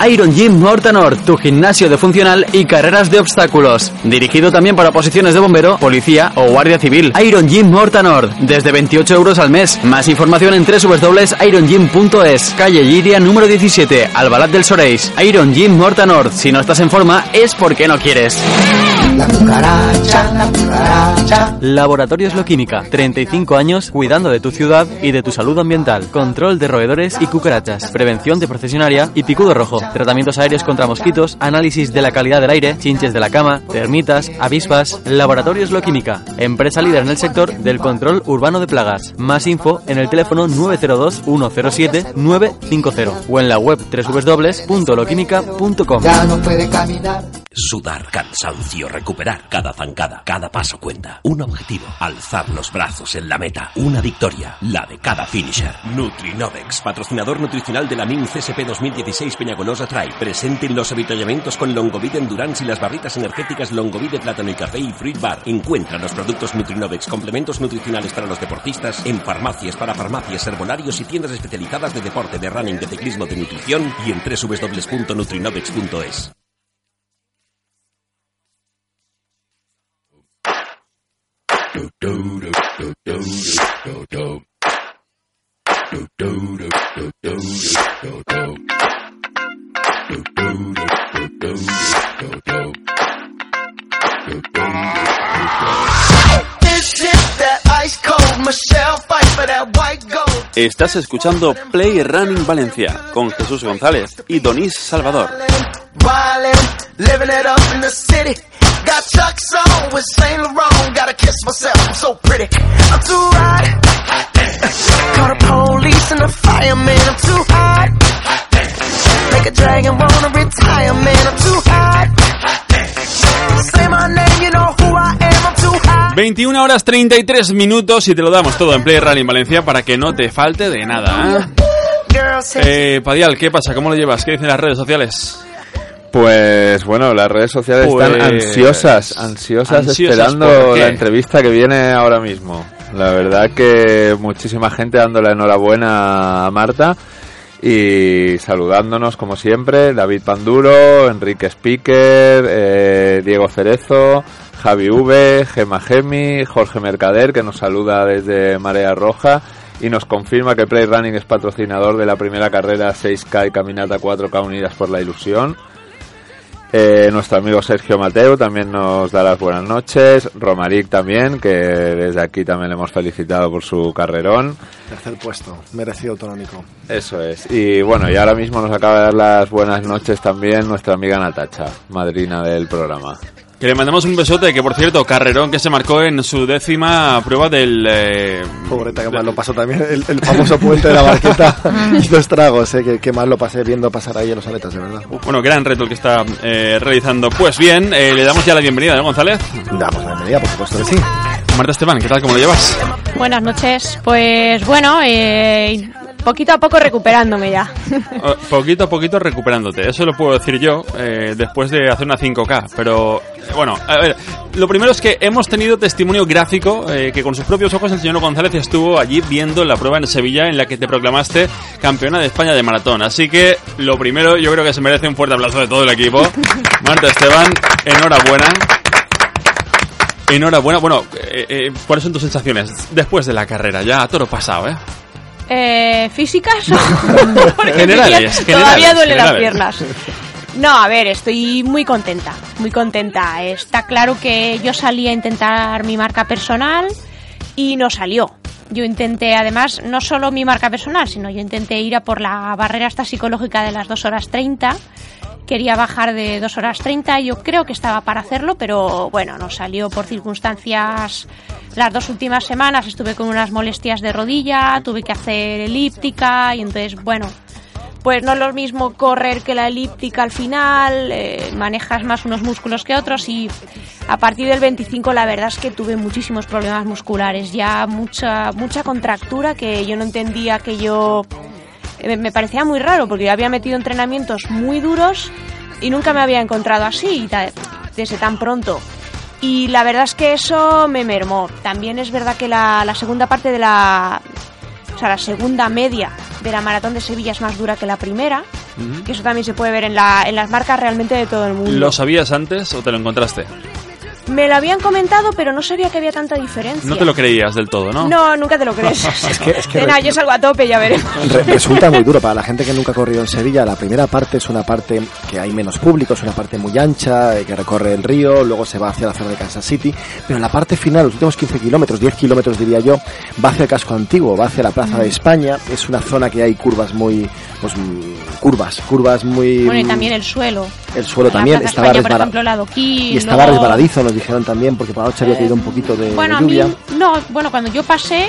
Iron Gym North tu gimnasio de funcional y carreras de obstáculos. Dirigido también para posiciones de bombero, policía o guardia civil. Iron Gym North desde 28 euros al mes. Más información en www.irongym.es. Calle Giria número 17, Albalat del Soreis. Iron Gym North, si no estás en forma es porque no quieres. La cucaracha, la cucaracha. Laboratorios Loquímica, 35 años cuidando de tu ciudad y de tu salud ambiental. Control de roedores y cucarachas, prevención de procesionaria y picudo rojo, tratamientos aéreos contra mosquitos, análisis de la calidad del aire, chinches de la cama, termitas, avispas. Laboratorios Loquímica, empresa líder en el sector del control urbano de plagas. Más info en el teléfono 902 107 950 o en la web www.loquímica.com. Ya no puede caminar. Sudar, cansancio, recuperar. Cada zancada, cada paso cuenta. Un objetivo, alzar los brazos en la meta. Una victoria, la de cada finisher. Nutrinodex, patrocinador nutricional de la MIN CSP 2016 Peñagolosa Trail. Presente en los avituallamientos con Longovid Endurance y las barritas energéticas Longovid de plátano y café y Fruit Bar. Encuentra los productos Nutrinodex, complementos nutricionales para los deportistas, en farmacias, para farmacias, herbolarios y tiendas especializadas de deporte, de running, de ciclismo, de nutrición y en www.nutrinodex.es. Estás escuchando Play Running Valencia con Jesús González y Donís Salvador. Wildin', living it up in the city. Got Chuck's on with Saint Laurent. Gotta kiss myself, I'm so pretty. I'm too hot. Call the police and the fireman. I'm too hot. Make a dragon wanna retire, man. I'm too hot. Say my name, you know who I am. I'm too hot. 21 horas 33 minutos y te lo damos todo en Play Running Valencia para que no te falte de nada. ¿eh? Eh, Padial, ¿qué pasa? ¿Cómo lo llevas? ¿Qué dicen las redes sociales? Pues bueno, las redes sociales Pues- están ansiosas, ansiosas, Ansiosas, esperando la entrevista que viene ahora mismo. La verdad que muchísima gente dándole enhorabuena a Marta y saludándonos como siempre, David Panduro, Enrique Speaker, eh, Diego Cerezo, Javi V, Gema Gemi, Jorge Mercader que nos saluda desde Marea Roja y nos confirma que Play Running es patrocinador de la primera carrera 6K y Caminata 4K Unidas por la Ilusión. Eh, nuestro amigo Sergio Mateo también nos da las buenas noches. Romaric también, que desde aquí también le hemos felicitado por su carrerón. Tercer puesto, merecido autonómico. Eso es. Y bueno, y ahora mismo nos acaba de dar las buenas noches también nuestra amiga Natacha, madrina del programa. Que le mandamos un besote, que por cierto, carrerón que se marcó en su décima prueba del... Eh, Pobreta, que mal lo pasó también el, el famoso puente de la barqueta. Hizo estragos, eh, que, que mal lo pasé viendo pasar ahí en los aletas, de verdad. Bueno, gran reto el que está eh, realizando. Pues bien, eh, le damos ya la bienvenida, ¿no, González? Damos la bienvenida, por supuesto que sí. Marta Esteban, ¿qué tal? ¿Cómo lo llevas? Buenas noches. Pues bueno, eh, poquito a poco recuperándome ya. Poquito a poquito recuperándote. Eso lo puedo decir yo eh, después de hacer una 5K. Pero eh, bueno, a ver, lo primero es que hemos tenido testimonio gráfico eh, que con sus propios ojos el señor González estuvo allí viendo la prueba en Sevilla en la que te proclamaste campeona de España de maratón. Así que lo primero yo creo que se merece un fuerte aplauso de todo el equipo. Marta Esteban, enhorabuena. Enhorabuena. Bueno, eh, eh, ¿cuáles son tus sensaciones después de la carrera? Ya a toro pasado, ¿eh? Eh, ¿Físicas? Porque Generales, todavía generales, duelen las piernas. No, a ver, estoy muy contenta, muy contenta. Está claro que yo salí a intentar mi marca personal y no salió. Yo intenté, además, no solo mi marca personal, sino yo intenté ir a por la barrera esta psicológica de las 2 horas 30. Quería bajar de 2 horas 30, yo creo que estaba para hacerlo, pero bueno, no salió por circunstancias. Las dos últimas semanas estuve con unas molestias de rodilla, tuve que hacer elíptica y entonces, bueno, pues no es lo mismo correr que la elíptica al final, eh, manejas más unos músculos que otros y a partir del 25 la verdad es que tuve muchísimos problemas musculares, ya mucha mucha contractura que yo no entendía que yo me parecía muy raro porque yo había metido entrenamientos muy duros y nunca me había encontrado así desde tan pronto. Y la verdad es que eso me mermó. También es verdad que la, la segunda parte de la, o sea, la segunda media de la maratón de Sevilla es más dura que la primera, que eso también se puede ver en, la, en las marcas realmente de todo el mundo. ¿Lo sabías antes o te lo encontraste? Me lo habían comentado, pero no sabía que había tanta diferencia. No te lo creías del todo, ¿no? No, nunca te lo crees. Es que- es que yo salgo a tope, ya veremos. Re- resulta muy duro para la gente que nunca ha corrido en Sevilla. La primera parte es una parte que hay menos público, es una parte muy ancha, eh, que recorre el río, luego se va hacia la zona de Kansas City. Pero la parte final, los últimos 15 kilómetros, 10 kilómetros diría yo, va hacia el casco antiguo, va hacia la Plaza de España. Es una zona que hay curvas muy. Pues, mm, curvas, curvas muy. Bueno, y también el suelo. El suelo la también estaba España, por resbala- ejemplo, el adoquín. Y estaba luego- resbaladizo, nos dijeron también, porque por la noche había caído un poquito de, de Bueno, a mí, lluvia. no, bueno, cuando yo pasé,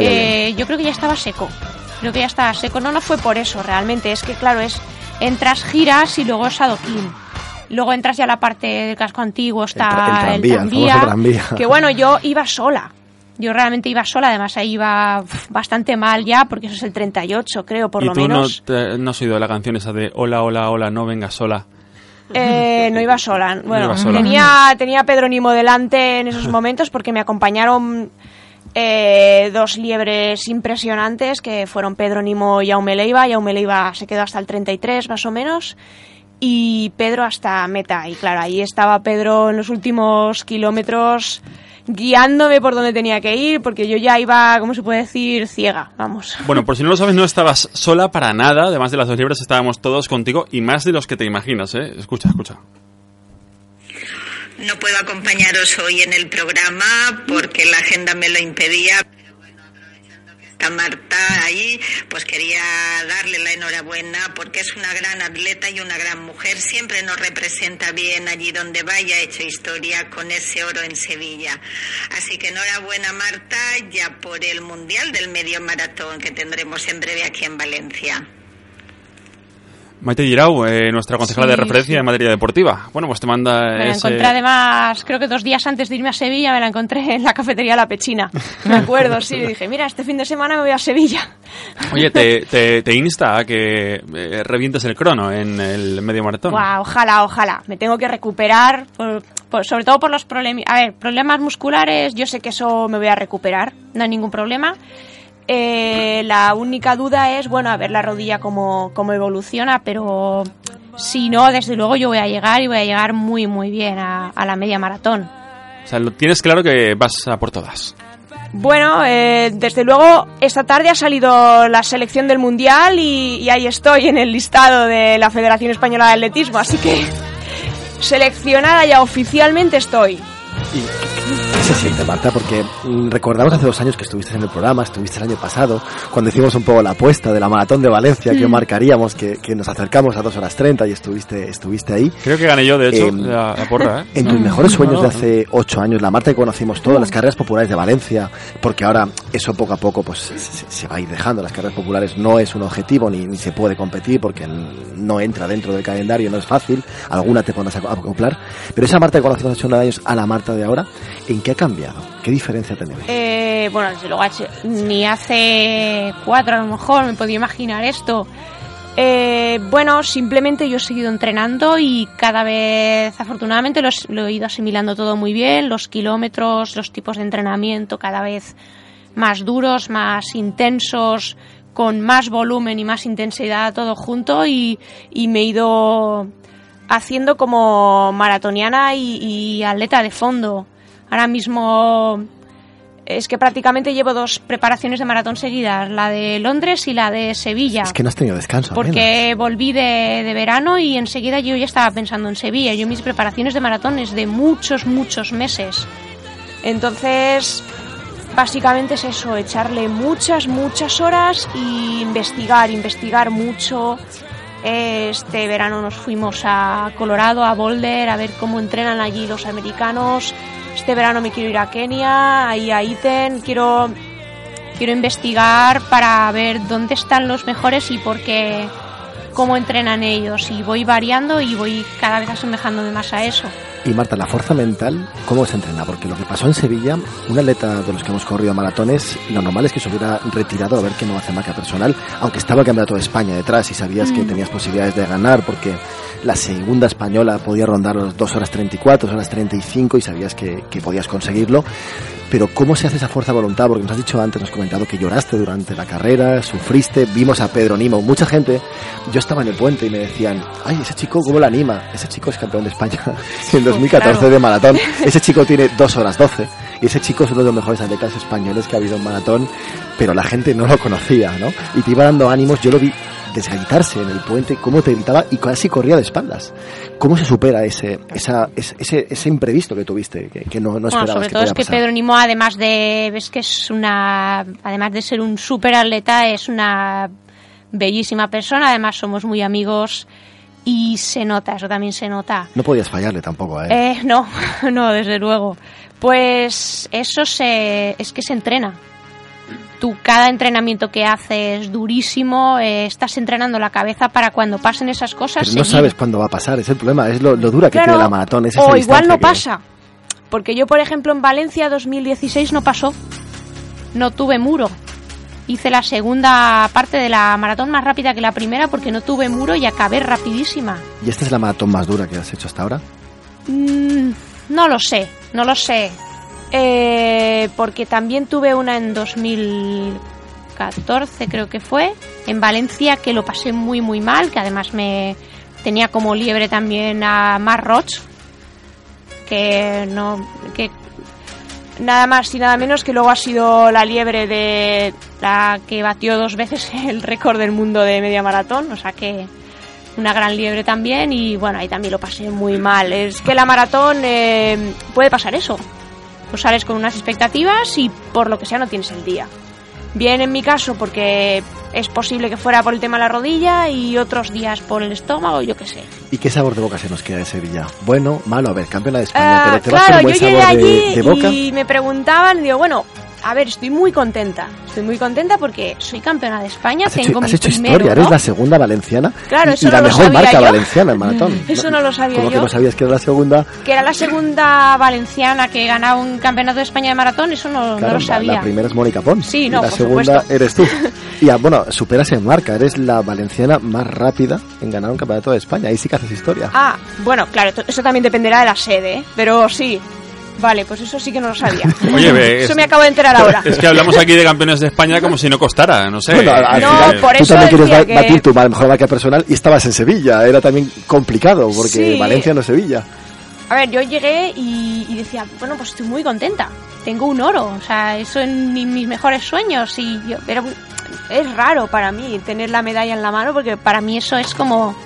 eh, yo creo que ya estaba seco. Creo que ya estaba seco. No, no fue por eso, realmente. Es que, claro, es entras, giras y luego es adoquín. Luego entras ya a la parte del casco antiguo, está tra- el el tranvía, el tranvía. famoso tranvía. Que bueno, yo iba sola. Yo realmente iba sola, además ahí iba bastante mal ya, porque eso es el 38, creo, por ¿Y lo tú menos. no, te- no has oído la canción esa de Hola, hola, hola, no vengas sola? Eh, no iba sola. Bueno, iba sola. tenía tenía Pedro Nimo delante en esos momentos porque me acompañaron eh, dos liebres impresionantes que fueron Pedro Nimo y Jaume Leiva. Jaume Leiva se quedó hasta el 33 más o menos y Pedro hasta meta. Y claro, ahí estaba Pedro en los últimos kilómetros guiándome por donde tenía que ir porque yo ya iba, ¿cómo se puede decir? Ciega, vamos. Bueno, por si no lo sabes, no estabas sola para nada. Además de las dos libras, estábamos todos contigo y más de los que te imaginas, ¿eh? Escucha, escucha. No puedo acompañaros hoy en el programa porque la agenda me lo impedía. Marta ahí, pues quería darle la enhorabuena porque es una gran atleta y una gran mujer. Siempre nos representa bien allí donde vaya, ha hecho historia con ese oro en Sevilla. Así que enhorabuena Marta ya por el Mundial del Medio Maratón que tendremos en breve aquí en Valencia. Maite Girau, eh, nuestra concejala Sí, de referencia sí. en materia deportiva. Bueno, pues te manda Me la ese... encontré además, creo que dos días antes de irme a Sevilla, me la encontré en la cafetería La Pechina. Me acuerdo, sí, dije, mira, este fin de semana me voy a Sevilla. Oye, te, te, te insta a que eh, revientes el crono en el medio maratón. Guau, ojalá, ojalá. Me tengo que recuperar, por- por- sobre todo por los problemas. A ver, problemas musculares, yo sé que eso me voy a recuperar, no hay ningún problema. Eh, la única duda es, bueno, a ver la rodilla cómo, cómo evoluciona, pero si no, desde luego yo voy a llegar y voy a llegar muy, muy bien a, a la media maratón. O sea, lo tienes claro que vas a por todas. Bueno, eh, desde luego esta tarde ha salido la selección del Mundial y, y ahí estoy en el listado de la Federación Española de Atletismo, así que seleccionada ya oficialmente estoy. ¿Qué se siente, Marta? Porque recordamos hace dos años que estuviste en el programa, estuviste el año pasado, cuando hicimos un poco la apuesta de la maratón de Valencia, que Mm. marcaríamos, que, que nos acercamos a dos horas 30 y estuviste, estuviste ahí. Creo que gané yo, de hecho, Em, la, la porra, ¿eh? En tus mejores sueños de hace ocho años, la Marta que conocimos todas, las carreras populares de Valencia, porque ahora eso poco a poco pues se, se- va a ir dejando. Las carreras populares no es un objetivo ni, ni se puede competir porque no entra dentro del calendario, no es fácil. Alguna te podrás aco- acoplar. Pero esa Marta que conocimos hace ocho años a la Marta de ahora, ¿en qué ha cambiado? ¿Qué diferencia tenemos? Eh, bueno, desde luego, ni hace cuatro a lo mejor me podía imaginar esto. Eh, bueno, simplemente yo he seguido entrenando y cada vez, afortunadamente, lo he ido asimilando todo muy bien. Los kilómetros, los tipos de entrenamiento cada vez más duros, más intensos, con más volumen y más intensidad todo junto y, y me he ido haciendo como maratoniana y, y atleta de fondo. Ahora mismo es que prácticamente llevo dos preparaciones de maratón seguidas, la de Londres y la de Sevilla. Es que no has tenido descanso. Porque volví de, de verano y enseguida yo ya estaba pensando en Sevilla. Yo mis preparaciones de maratón es de muchos, muchos meses. Entonces, básicamente es eso, echarle muchas, muchas horas y investigar, investigar mucho. Este verano nos fuimos a Colorado, a Boulder, a ver cómo entrenan allí los americanos. Este verano me quiero ir a Kenia, ahí a Iten. Quiero, quiero investigar para ver dónde están los mejores y por qué, cómo entrenan ellos. Y voy variando y voy cada vez asemejándome más a eso. Y Marta, la fuerza mental, ¿cómo se entrena? Porque lo que pasó en Sevilla, un atleta de los que hemos corrido maratones, lo normal es que se hubiera retirado a ver que no hace marca personal, aunque estaba el campeonato de España detrás y sabías que Mm. tenías posibilidades de ganar, porque la segunda española podía rondar los 2 horas 34, 2 horas 35 y sabías que, que podías conseguirlo. Pero ¿cómo se hace esa fuerza de voluntad? Porque nos has dicho antes, nos has comentado que lloraste durante la carrera, sufriste, vimos a Pedro Nimo, mucha gente, yo estaba en el puente y me decían, ay, ese chico, ¿cómo lo anima? Ese chico es campeón de España en 2014 claro. de maratón, ese chico tiene 2 horas 12 y ese chico es uno de los mejores atletas españoles que ha habido en maratón, pero la gente no lo conocía, ¿no? Y te iba dando ánimos, yo lo vi desgaitarse en el puente, cómo te gritaba y casi corría de espaldas. ¿Cómo se supera ese, esa, ese, ese, imprevisto que tuviste, que, que no, no Bueno, esperabas sobre que todo es que pasar? Pedro Nimo, además de, ves que es una, además de ser un súper atleta, es una bellísima persona, además somos muy amigos y se nota, eso también se nota. No podías fallarle tampoco a él. Eh, no, no, desde luego. Pues eso se, es que se entrena. Tú cada entrenamiento que haces durísimo, eh, estás entrenando la cabeza para cuando pasen esas cosas. Pero no seguir. sabes cuándo va a pasar, es el problema, es lo, lo dura que tiene la maratón. Es o igual no que- pasa. Porque yo, por ejemplo, en Valencia 2016 no pasó. No tuve muro. Hice la segunda parte de la maratón más rápida que la primera porque no tuve muro y acabé rapidísima. ¿Y esta es la maratón más dura que has hecho hasta ahora? Mm, no lo sé, no lo sé. Eh, porque también tuve una en 2014, creo que fue, en Valencia, que lo pasé muy, muy mal, que además me tenía como liebre también a Mar Roch, que no. que nada más y nada menos que luego ha sido la liebre de la que batió dos veces el récord del mundo de media maratón, o sea que una gran liebre también y bueno, ahí también lo pasé muy mal. Es que la maratón eh, puede pasar eso. Pues sales con unas expectativas y por lo que sea no tienes el día. Bien en mi caso porque es posible que fuera por el tema de la rodilla y otros días por el estómago, yo qué sé. ¿Y qué sabor de boca se nos queda de Sevilla? Bueno, malo, a ver, campeona de España, Ah, pero te vas claro, con buen yo llegué sabor de, allí de boca. y me preguntaban, digo, bueno, a ver, estoy muy contenta. Estoy muy contenta porque soy campeona de España, Has hecho, tengo has mi hecho primero, historia, eres ¿no? la segunda valenciana Claro, eso y la no lo mejor sabía marca yo. valenciana en maratón. Eso no lo sabía Como que yo. no sabías que era la segunda, Que era la segunda valenciana que ganaba un campeonato de España de maratón, eso no, no claro, lo la- sabía. la primera es Mónica Pons. Sí, y no, la por segunda supuesto. eres tú. Y ah, bueno, superas en marca, eres la valenciana más rápida en ganar un campeonato de España. Ahí sí que haces historia. Ah, bueno, claro, eso también dependerá de la sede, ¿eh? pero sí. Vale, pues eso sí que no lo sabía. Oye, ve, eso es- me acabo de enterar ahora. Es que hablamos aquí de campeones de España como si no costara, no sé. Bueno, al- al No, final, por tú eso también quieres que- batir tu mejor marca personal y estabas en Sevilla. Era también complicado porque Sí. Valencia no es Sevilla. A ver, yo llegué y, y decía, bueno, pues estoy muy contenta. Tengo un oro, o sea, eso en mi- mis mejores sueños. Y yo, era un- es raro para mí tener la medalla en la mano porque para mí eso es como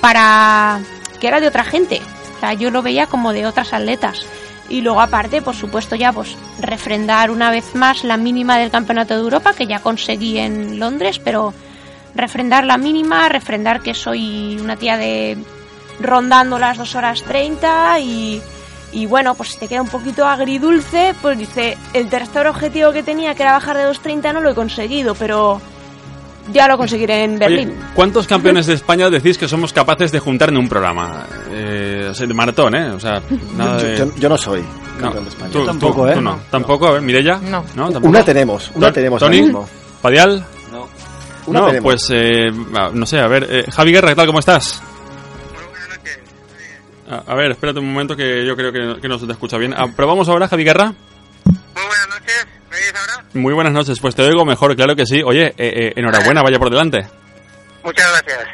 para que era de otra gente. O sea, yo lo veía como de otras atletas. Y luego aparte, por supuesto, ya pues refrendar una vez más la mínima del Campeonato de Europa, que ya conseguí en Londres, pero refrendar la mínima, refrendar que soy una tía de rondando las 2 horas 30 y, y bueno, pues si te queda un poquito agridulce, pues dice, el tercer objetivo que tenía, que era bajar de 2.30, no lo he conseguido, pero ya lo conseguiré en Berlín. Oye, ¿Cuántos campeones de España decís que somos capaces de juntar en un programa? Eh, o sea, de maratón, ¿eh? O sea, nada Yo, de... yo- yo no soy No, campeón de España. tú- Yo tú- tampoco, ¿eh? tú no. Tampoco, a ver, Mireya. No. tampoco. Una tenemos, una tenemos Tony, ahora mismo. Padial. No. Una no, tenemos. pues eh, ah, no sé, a ver, eh, Javi Guerra, ¿qué tal? ¿Cómo estás? A, a ver, espérate un momento que yo creo que, que no se te escucha bien. Ah, ¿Probamos ahora, Javi Guerra? Muy buenas noches, pues te oigo mejor, claro que sí. Oye, eh, eh, enhorabuena, vaya por delante. Muchas gracias.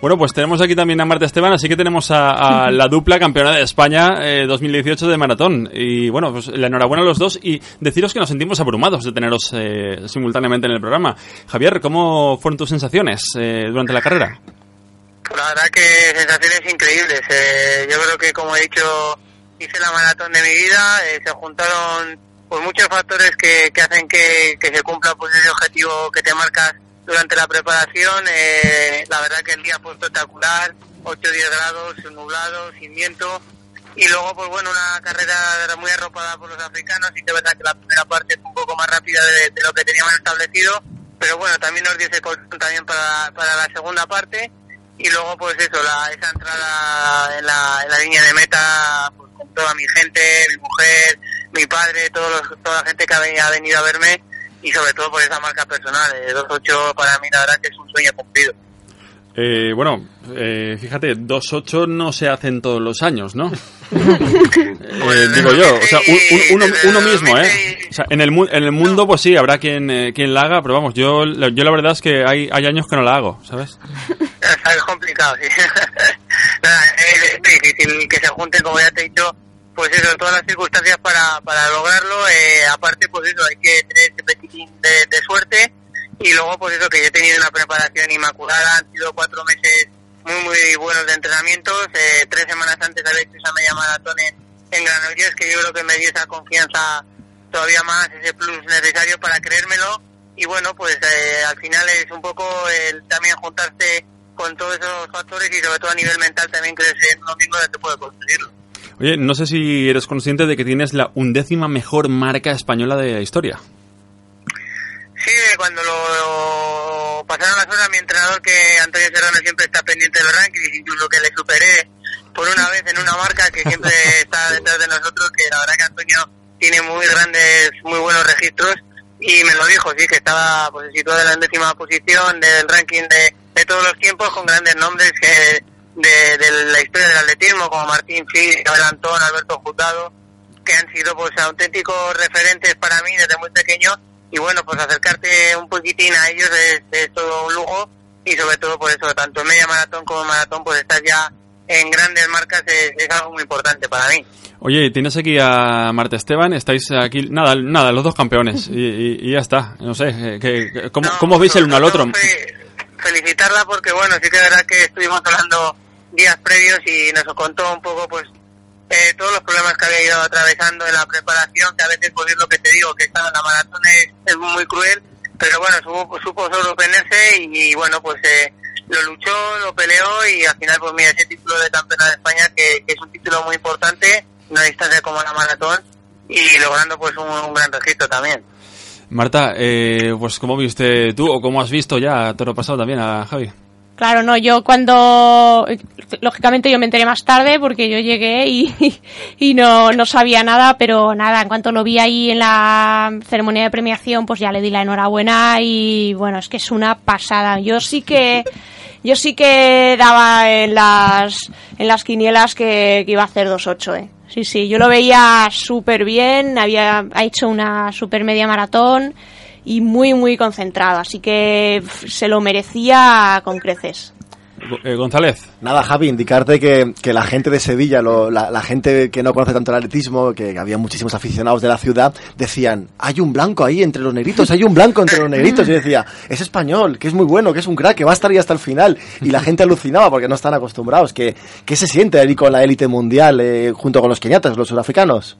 Bueno, pues tenemos aquí también a Marta Esteban, así que tenemos a, a la dupla campeona de España eh, 2018 de maratón. Y bueno, pues la enhorabuena a los dos y deciros que nos sentimos abrumados de teneros eh, simultáneamente en el programa. Javier, ¿cómo fueron tus sensaciones eh, durante la carrera? Pues la verdad que sensaciones increíbles. Eh, yo creo que, como he dicho, hice la maratón de mi vida. eh, se juntaron pues muchos factores que, que hacen que, que se cumpla pues ese objetivo que te marcas durante la preparación. Eh, la verdad que el día fue espectacular. 8 o 10 grados, nublado, sin viento. Y luego, pues bueno, una carrera muy arropada por los africanos. Y de verdad que la primera parte fue un poco más rápida de, de lo que teníamos establecido. Pero bueno, también nos dio ese colchón también para, para la segunda parte y luego pues eso la, esa entrada en la, en la línea de meta pues, con toda mi gente mi mujer mi padre todos los- toda la gente que ha venido, a verme y sobre todo por esa marca personal eh, 2.8 para mí la verdad que es un sueño cumplido Eh, bueno, eh, fíjate, 2.8 no se hacen todos los años, ¿no? Eh, digo yo, o sea, un- un- uno, uno mismo, ¿eh? O sea, en el, mu- en el mundo, pues sí, habrá quien, eh, quien la haga, pero vamos, yo, yo la verdad es que hay, hay años que no la hago, ¿sabes? es complicado sí es difícil que se junten como ya te he dicho pues eso todas las circunstancias para, para lograrlo eh, aparte pues eso hay que tener ese petitín de, de suerte. Y luego pues eso que yo he tenido una preparación inmaculada han sido cuatro meses muy muy buenos de entrenamientos. Eh, tres semanas antes había hecho esa media maratón en, en Granollers que yo creo que me dio esa confianza todavía más ese plus necesario para creérmelo. Y bueno pues eh, al final es un poco el también juntarse con todos esos factores y sobre todo a nivel mental también crees en uno mismo de que puede conseguirlo Oye, no sé si eres consciente de que tienes la undécima mejor marca española de la historia. Sí, cuando lo pasaron las horas, mi entrenador, que Antonio Serrano siempre está pendiente de los rankings, incluso que le superé por una vez en una marca que siempre está detrás de nosotros, que la verdad que Antonio tiene muy grandes, muy buenos registros, y me lo dijo, sí, que estaba pues, situado en la décima posición del ranking de, de todos los tiempos, con grandes nombres que de, de la historia del atletismo, como Martín Fis, Abel Antón, Alberto Jutado, que han sido pues auténticos referentes para mí desde muy pequeño y bueno pues acercarte un poquitín a ellos es, es todo un lujo y sobre todo por eso tanto en media maratón como en maratón pues estar ya en grandes marcas es, es algo muy importante para mí Oye, tienes aquí a Marta Esteban, estáis aquí, nada, nada, los dos campeones, y, y- y ya está. No sé, eh, que, que- ¿cómo, cómo veis el uno al otro? Felicitarla porque bueno sí que es verdad que estuvimos hablando días previos y nos contó un poco pues eh, todos los problemas que había ido atravesando en la preparación que a veces pues es lo que te digo que esta, la maratón es, es muy cruel pero bueno supo, supo sobreponerse y, y, bueno pues eh, lo luchó lo peleó y al final pues mira ese título de campeona de España que, que es un título muy importante una distancia como la maratón y logrando pues un, un gran registro también Marta, eh, pues ¿cómo viste tú o cómo has visto ya a toro pasado también a Javi? Claro, no, yo cuando, lógicamente yo me enteré más tarde porque yo llegué y, y no, no sabía nada, pero nada, en cuanto lo vi ahí en la ceremonia de premiación, pues ya le di la enhorabuena y bueno, es que es una pasada. Yo sí que, yo sí que daba en las, en las quinielas que, iba a hacer 2.8, eh. Sí, sí, yo lo veía súper bien, había ha hecho una super media maratón y muy, muy concentrado, así que se lo merecía con creces. Eh, González. Nada, Javi, indicarte que, que la gente de Sevilla, lo- la, la gente que no conoce tanto el atletismo, que había muchísimos aficionados de la ciudad, decían, hay un blanco ahí entre los negritos, hay un blanco entre los negritos. Y decía, es español, que es muy bueno, que es un crack, que va a estar ahí hasta el final. Y la gente alucinaba porque no están acostumbrados. que ¿Qué se siente ahí con la élite mundial eh, junto con los keniatas, los surafricanos?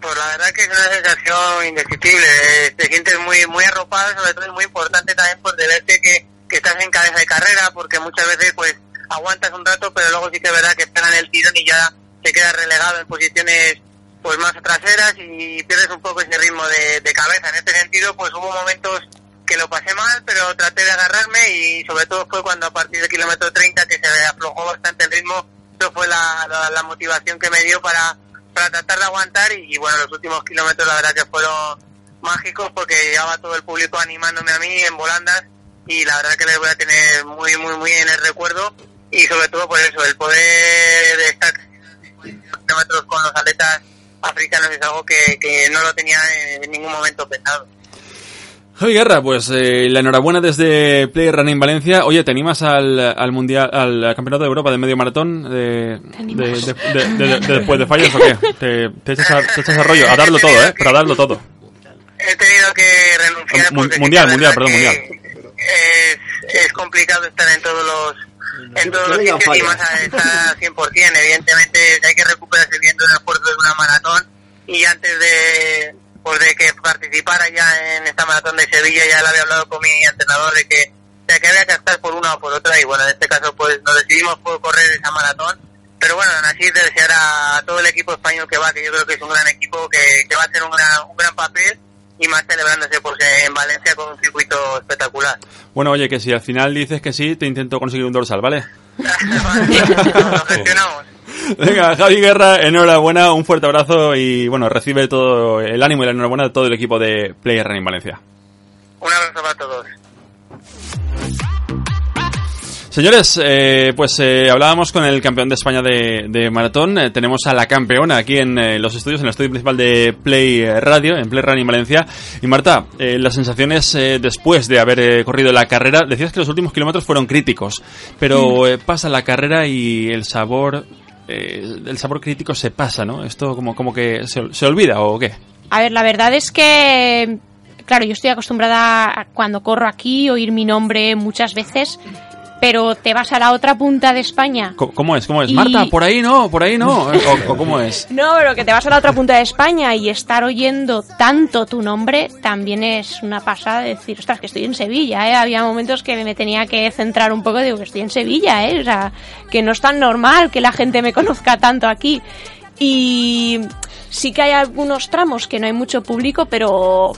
Pues la verdad que es una sensación indescriptible. eh, Te sientes muy muy arropado, sobre todo es muy importante también pues de verte que, que estás en cabeza de carrera, porque muchas veces pues aguantas un rato, pero luego sí que es verdad que esperan el tirón y ya te quedas relegado en posiciones pues más traseras y pierdes un poco ese ritmo de, cabeza. En este sentido, pues hubo momentos que lo pasé mal, pero traté de agarrarme y sobre todo fue cuando a partir del kilómetro 30 que se aflojó bastante el ritmo, eso fue la, motivación que me dio para, para tratar de aguantar y, bueno, los últimos kilómetros la verdad que fueron mágicos porque llevaba todo el público animándome a mí en volandas y la verdad que les voy a tener muy, muy, muy en el recuerdo y sobre todo por eso, el poder estar kilómetros con los atletas africanos es algo que, que no lo tenía en ningún momento pensado. Javi Guerra, pues eh, la enhorabuena desde Play Running Valencia. Oye, ¿te animas al, al mundial, al campeonato de Europa de medio maratón de, de, de- de- de- de- después de fallos o qué? ¿Te, te echas a, te echas a rollo? A darlo todo, ¿eh? Para darlo todo. He tenido que renunciar mundial, mundial, perdón, que mundial. Es, es complicado estar en todos los en todos los sitios y más a estar al 100%. Evidentemente hay que recuperarse bien de un esfuerzo de una maratón. Y antes de pues de que participara ya en esta maratón de Sevilla ya le había hablado con mi entrenador de que, de que había que estar por una o por otra. Y bueno, en este caso pues nos decidimos por correr esa maratón. Pero bueno, así de desear a todo el equipo español que va, que yo creo que es un gran equipo, que, que va a hacer un gran, un gran papel y más celebrándose pues, en Valencia con un circuito espectacular. Bueno, oye, que si al final dices que sí, te intento conseguir un dorsal, ¿vale? Lo gestionamos. Venga, Javi Guerra, enhorabuena, un fuerte abrazo y bueno, recibe todo el ánimo y la enhorabuena de todo el equipo de Play Running Valencia. Un abrazo para todos. Señores, eh, pues eh, hablábamos con el campeón de España de, de maratón. Eh, tenemos a la campeona aquí en eh, los estudios, en el estudio principal de Play Radio, en Play Running Valencia. Y Marta, eh, las sensaciones después de haber corrido la carrera, decías que los últimos kilómetros fueron críticos, pero eh, pasa la carrera y el sabor, eh, el sabor crítico se pasa, ¿no? Esto como, como que se, se olvida o qué. A ver, la verdad es que, claro, yo estoy acostumbrada a cuando corro aquí oír mi nombre muchas veces, pero te vas a la otra punta de España. ¿Cómo es? ¿Cómo es? Y- Marta, por ahí no, por ahí no. ¿O, o cómo es? No, pero que te vas a la otra punta de España y estar oyendo tanto tu nombre también es una pasada de decir, ostras, que estoy en Sevilla, ¿eh? Había momentos que me tenía que centrar un poco, digo, que estoy en Sevilla, ¿eh? O sea, que no es tan normal que la gente me conozca tanto aquí. Y sí que hay algunos tramos que no hay mucho público, pero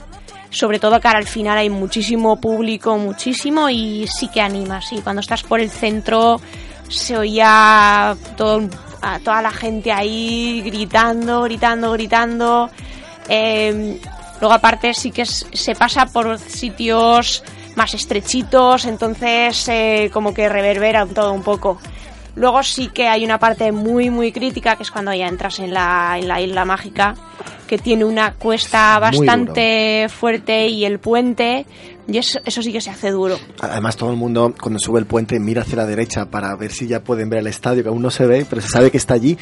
sobre todo cara al final hay muchísimo público, muchísimo y sí que anima, sí. Cuando estás por el centro se oía todo, a toda la gente ahí gritando, gritando, gritando. Eh, luego aparte sí que se pasa por sitios más estrechitos, entonces eh, como que reverbera todo un poco. Luego sí que hay una parte muy muy crítica que es cuando ya entras en la, en la isla mágica que tiene una cuesta bastante fuerte y el puente y eso, eso sí que se hace duro. Además, todo el mundo, cuando sube el puente, mira hacia la derecha para ver si ya pueden ver el estadio, que aún no se ve, pero se sabe que está allí.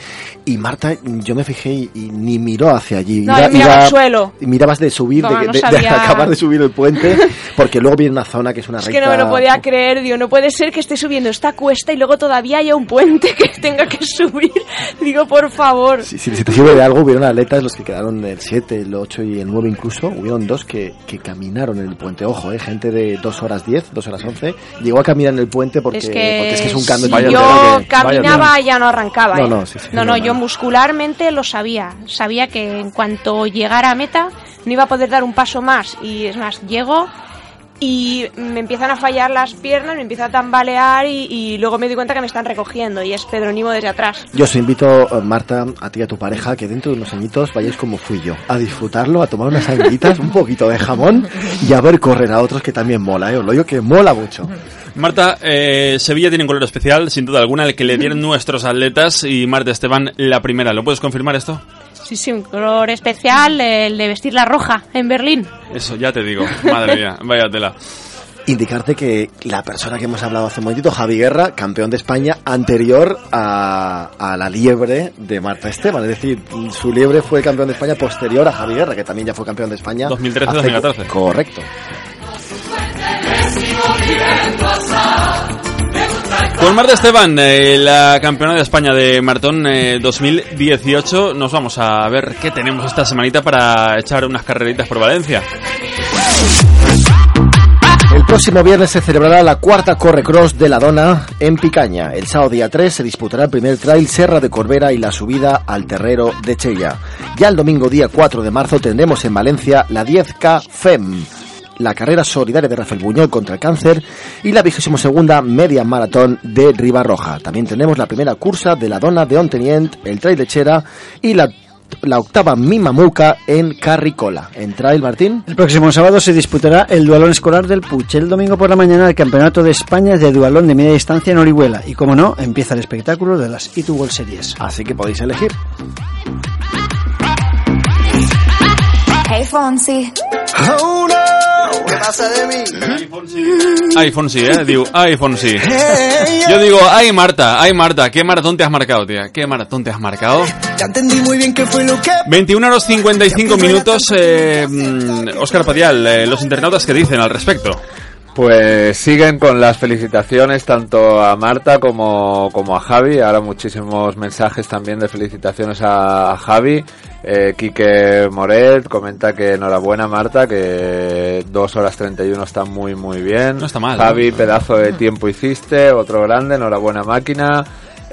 Y Marta, yo me fijé y, y ni miró hacia allí. No, miraba al suelo. Mirabas de subir, No, de, no de- de acabar de subir el puente, porque luego viene una zona que es una Es recta. que no me lo podía creer, digo, no puede ser que esté subiendo esta cuesta y luego todavía haya un puente que tenga que subir. Digo, por favor. Si, si te sirve de algo, hubieron atletas, los que quedaron el 7, el 8 y el 9 incluso, hubieron dos que, que caminaron en el puente. Ojo, eh, gente de 2 horas 10, 2 horas 11, llegó a caminar en el puente porque es que, que, porque es, que es un cambio si yo que- caminaba ya no arrancaba. No, ¿eh? no, sí, sí, no, no, yo muscularmente lo sabía. Sabía que en cuanto llegara a meta no iba a poder dar un paso más. Y es más, llego y me empiezan a fallar las piernas, me empiezo a tambalear y, y luego me doy cuenta que me están recogiendo y es Pedronimo desde atrás. Yo os invito, eh, Marta, a ti y a tu pareja, que dentro de unos añitos vayáis como fui yo, a disfrutarlo, a tomar unas sanguitas, un poquito de jamón y a ver correr a otros que también mola, ¿eh? Os lo digo que mola mucho. Marta, eh, Sevilla tiene un color especial, sin duda alguna, el que le dieron nuestros atletas y Marta Esteban la primera. ¿Lo puedes confirmar esto? Sí, sí, un color especial, el de vestir la roja en Berlín. Eso, ya te digo. Madre mía, vaya tela. Indicarte que la persona que hemos hablado hace un momentito, Javi Guerra, campeón de España anterior a, a la liebre de Marta Esteban. Es decir, su liebre fue el campeón de España posterior a Javi Guerra, que también ya fue campeón de España. 2013-2014. hace- Correcto. Pues Marta Esteban, eh, la campeona de España de maratón eh, 2018, nos vamos a ver qué tenemos esta semanita para echar unas carreritas por Valencia. El próximo viernes se celebrará la cuarta Correcross de la Dona en Picaña. El sábado día 3 se disputará el primer trail Serra de Corbera y la subida al Terrero de Chella. Ya el domingo día 4 de marzo tendremos en Valencia la 10K FEM, la carrera solidaria de Rafael Buñol contra el cáncer y la vigésimo segunda media maratón de Ribarroja. También tenemos la primera cursa de la Dona de Ontenient, el trail de Chera y la, la octava Mimamuca en Carricola. ¿En trail, Martín? El próximo sábado se disputará el dualón escolar del Puch. El domingo por la mañana el Campeonato de España de dualón de media distancia en Orihuela. Y como no, empieza el espectáculo de las E2 World Series. Así que podéis elegir. Hey Fonsi. Oh no, ¿qué pasa de mí? iPhone sí, eh, digo, iPhone sí. Yo digo, ay Marta, ay Marta, ¿qué maratón te has marcado, tía? ¿Qué maratón te has marcado? Ya entendí muy bien qué fue lo que 21 horas 55 minutos, eh, mm, Oscar Padial, eh, los internautas que dicen al respecto. Pues siguen con las felicitaciones tanto a Marta como, como a Javi. Ahora muchísimos mensajes también de felicitaciones a, a Javi. Eh, Quique Moret comenta que enhorabuena Marta, que 2 horas 31 está muy muy bien. No está mal, Javi, ¿no? pedazo de tiempo hiciste, otro grande, enhorabuena máquina.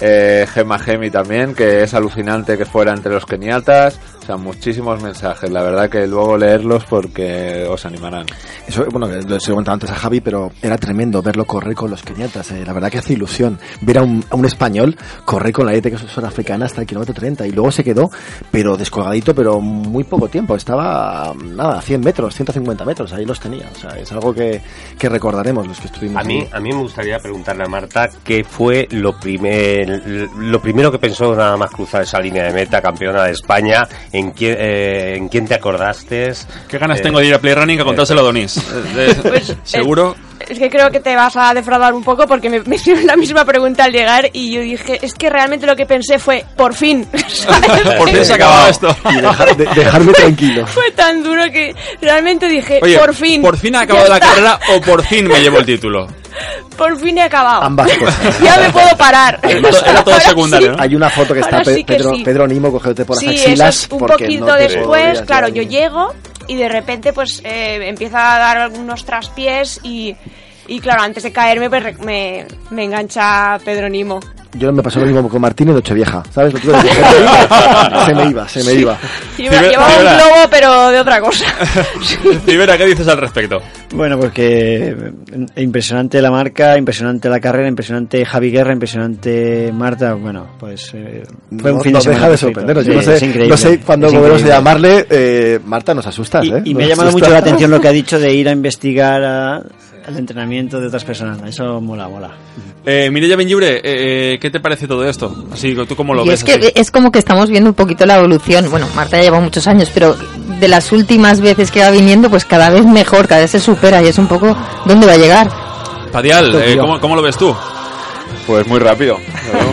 Eh, Gema Gemi también, que es alucinante que fuera entre los keniatas. O sea, muchísimos mensajes. La verdad que luego leerlos porque os animarán. Eso, bueno, lo he comentado antes a Javi, pero era tremendo verlo correr con los keniatas. eh. La verdad que hace ilusión ver a un, a un español correr con la élite africana hasta el kilómetro 30 y luego se quedó, pero descolgadito, pero muy poco tiempo. Estaba, nada, 100 metros, 150 metros, ahí los tenía. O sea, es algo que, que recordaremos los que estuvimos A mí, ahí. a mí me gustaría preguntarle a Marta qué fue lo, primer, lo primero que pensó nada más cruzar esa línea de meta, campeona de España, en quién, eh, en quién te acordaste. Qué ganas Eh, tengo de ir a Play Running a contárselo a Donis. Eh, Pues, Seguro. Es que creo que te vas a defraudar un poco porque me, me hicieron la misma pregunta al llegar y yo dije, es que realmente lo que pensé fue, por fin. ¿sabes? Por fin se ha acabado esto. Y dejar- de- dejarme tranquilo. Fue tan duro que realmente dije, Oye, por fin. ¿por fin ha acabado la está, carrera o por fin me llevo el título? Por fin he acabado. Ambas cosas. Ya me puedo parar. Era todo secundario, sí. ¿no? Hay una foto que está sí que Pedro, sí. Pedro Nimo cogiéndote por las eso axilas. es un poquito no después, claro, yo llego y de repente pues eh, empieza a dar algunos traspiés y, y claro, antes de caerme pues, re- me, me engancha Pedro Nimo. Yo me pasó lo mismo con Martín de Nochevieja, ¿sabes? Lo tuve que se me iba, se me iba. Cibera- llevaba un Cibera. globo pero de otra cosa. Rivera, ¿qué dices al respecto? Bueno, pues que eh, impresionante la marca, impresionante la carrera, impresionante Javi Guerra, impresionante Marta. Bueno, pues eh, fue un No- fin nos de semana. deja de sorprendernos. Yo Sí, no sé, es increíble. no sé cuándo Es volveremos a llamarle. Eh, Marta, nos asustas, ¿eh? Y, y me ha llamado asustas. mucho la atención lo que ha dicho de ir a investigar a- al entrenamiento de otras personas. Eso mola, mola. Eh, Mireia Benlliure, eh, eh, ¿qué te parece todo esto? Así, ¿tú cómo lo Y ves? es que así? es como que estamos viendo un poquito la evolución. Bueno, Marta ya lleva muchos años, pero de las últimas veces que va viniendo, pues cada vez mejor, cada vez se supera y es un poco dónde va a llegar. Padial, eh. ¿cómo, cómo lo ves tú? Pues muy rápido.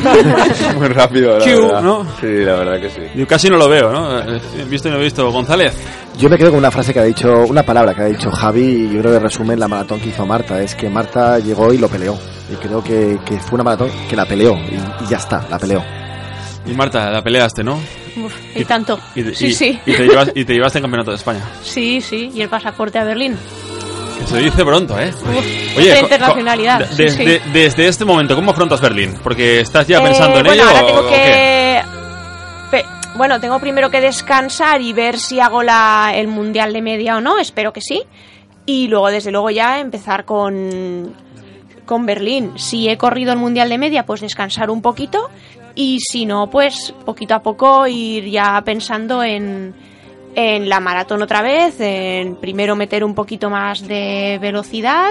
¿no? muy rápido, la Q, verdad. ¿no? Sí, la verdad que sí. Yo casi no lo veo, ¿no? Eh, Visto y no visto. González. Yo me quedo con una frase que ha dicho, una palabra que ha dicho Javi, y yo creo que resume la maratón que hizo Marta. Es que Marta llegó y lo peleó. Y creo que, que fue una maratón que la peleó. Y, y ya está, la peleó. Y Marta, la peleaste, ¿no? Uf, y tanto. Y, sí, y- sí. y te llevas- y te llevaste en Campeonato de España. Sí, sí. Y el pasaporte a Berlín. Que se dice pronto, ¿eh? Uf, Oye, internacionalidad. sí, desde, sí. desde este momento, ¿cómo afrontas Berlín? Porque estás ya Eh, pensando en bueno, ello. ahora tengo o que. Bueno, tengo primero que descansar y ver si hago la, el mundial de media o no. Espero que sí. Y luego, desde luego, ya empezar con, con Berlín. Si he corrido el mundial de media, pues descansar un poquito. Y si no, pues poquito a poco ir ya pensando en, en la maratón otra vez. En primero meter un poquito más de velocidad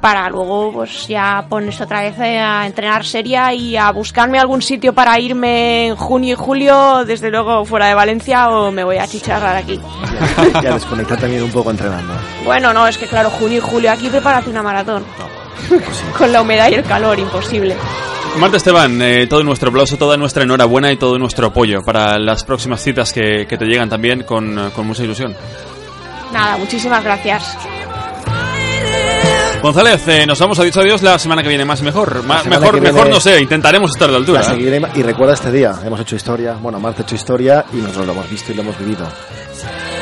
para luego pues ya ponerse otra vez a entrenar seria y a buscarme algún sitio para irme en junio y julio, desde luego fuera de Valencia o me voy a chicharrar aquí. y a desconectar también un poco entrenando. Bueno, no, es que claro, junio y julio aquí prepárate una maratón. Con la humedad y el calor, imposible. Marta Esteban, eh, todo nuestro aplauso, toda nuestra enhorabuena y todo nuestro apoyo para las próximas citas que, que te llegan también con, con mucha ilusión. Nada, muchísimas gracias. González, eh, nos vamos a dicho adiós la semana que viene más mejor. Semana mejor, viene- mejor no sé, intentaremos estar de altura. La ¿eh? seguiré- y recuerda este día, hemos hecho historia, bueno, Marta ha hecho historia y nosotros lo hemos visto y lo hemos vivido.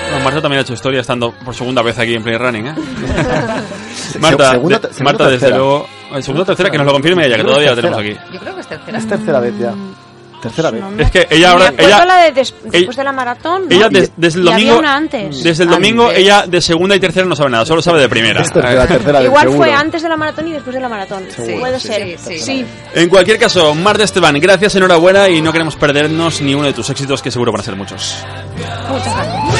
Bueno, Marta también ha hecho historia estando por segunda vez aquí en Play Running, ¿eh? Marta, segunda- de- segunda Marta desde luego... Segunda o tercera, que nos lo confirme ella, que todavía la tenemos aquí. Yo creo que es tercera. Es tercera vez ya. Tercera vez. Es que ella ahora... Ella, la de des- después de la maratón. ¿no? ella des- desde el Y había domingo... una antes. Desde el domingo, ella de segunda y tercera no sabe nada, solo sabe de primera. Es tercera, tercera Igual fue antes de la maratón y después de la maratón. Seguro. Puede Sí, ser. sí, sí. En cualquier caso, Marta Esteban, gracias, enhorabuena y no queremos perdernos ni uno de tus éxitos, que seguro van a ser muchos. Muchas gracias.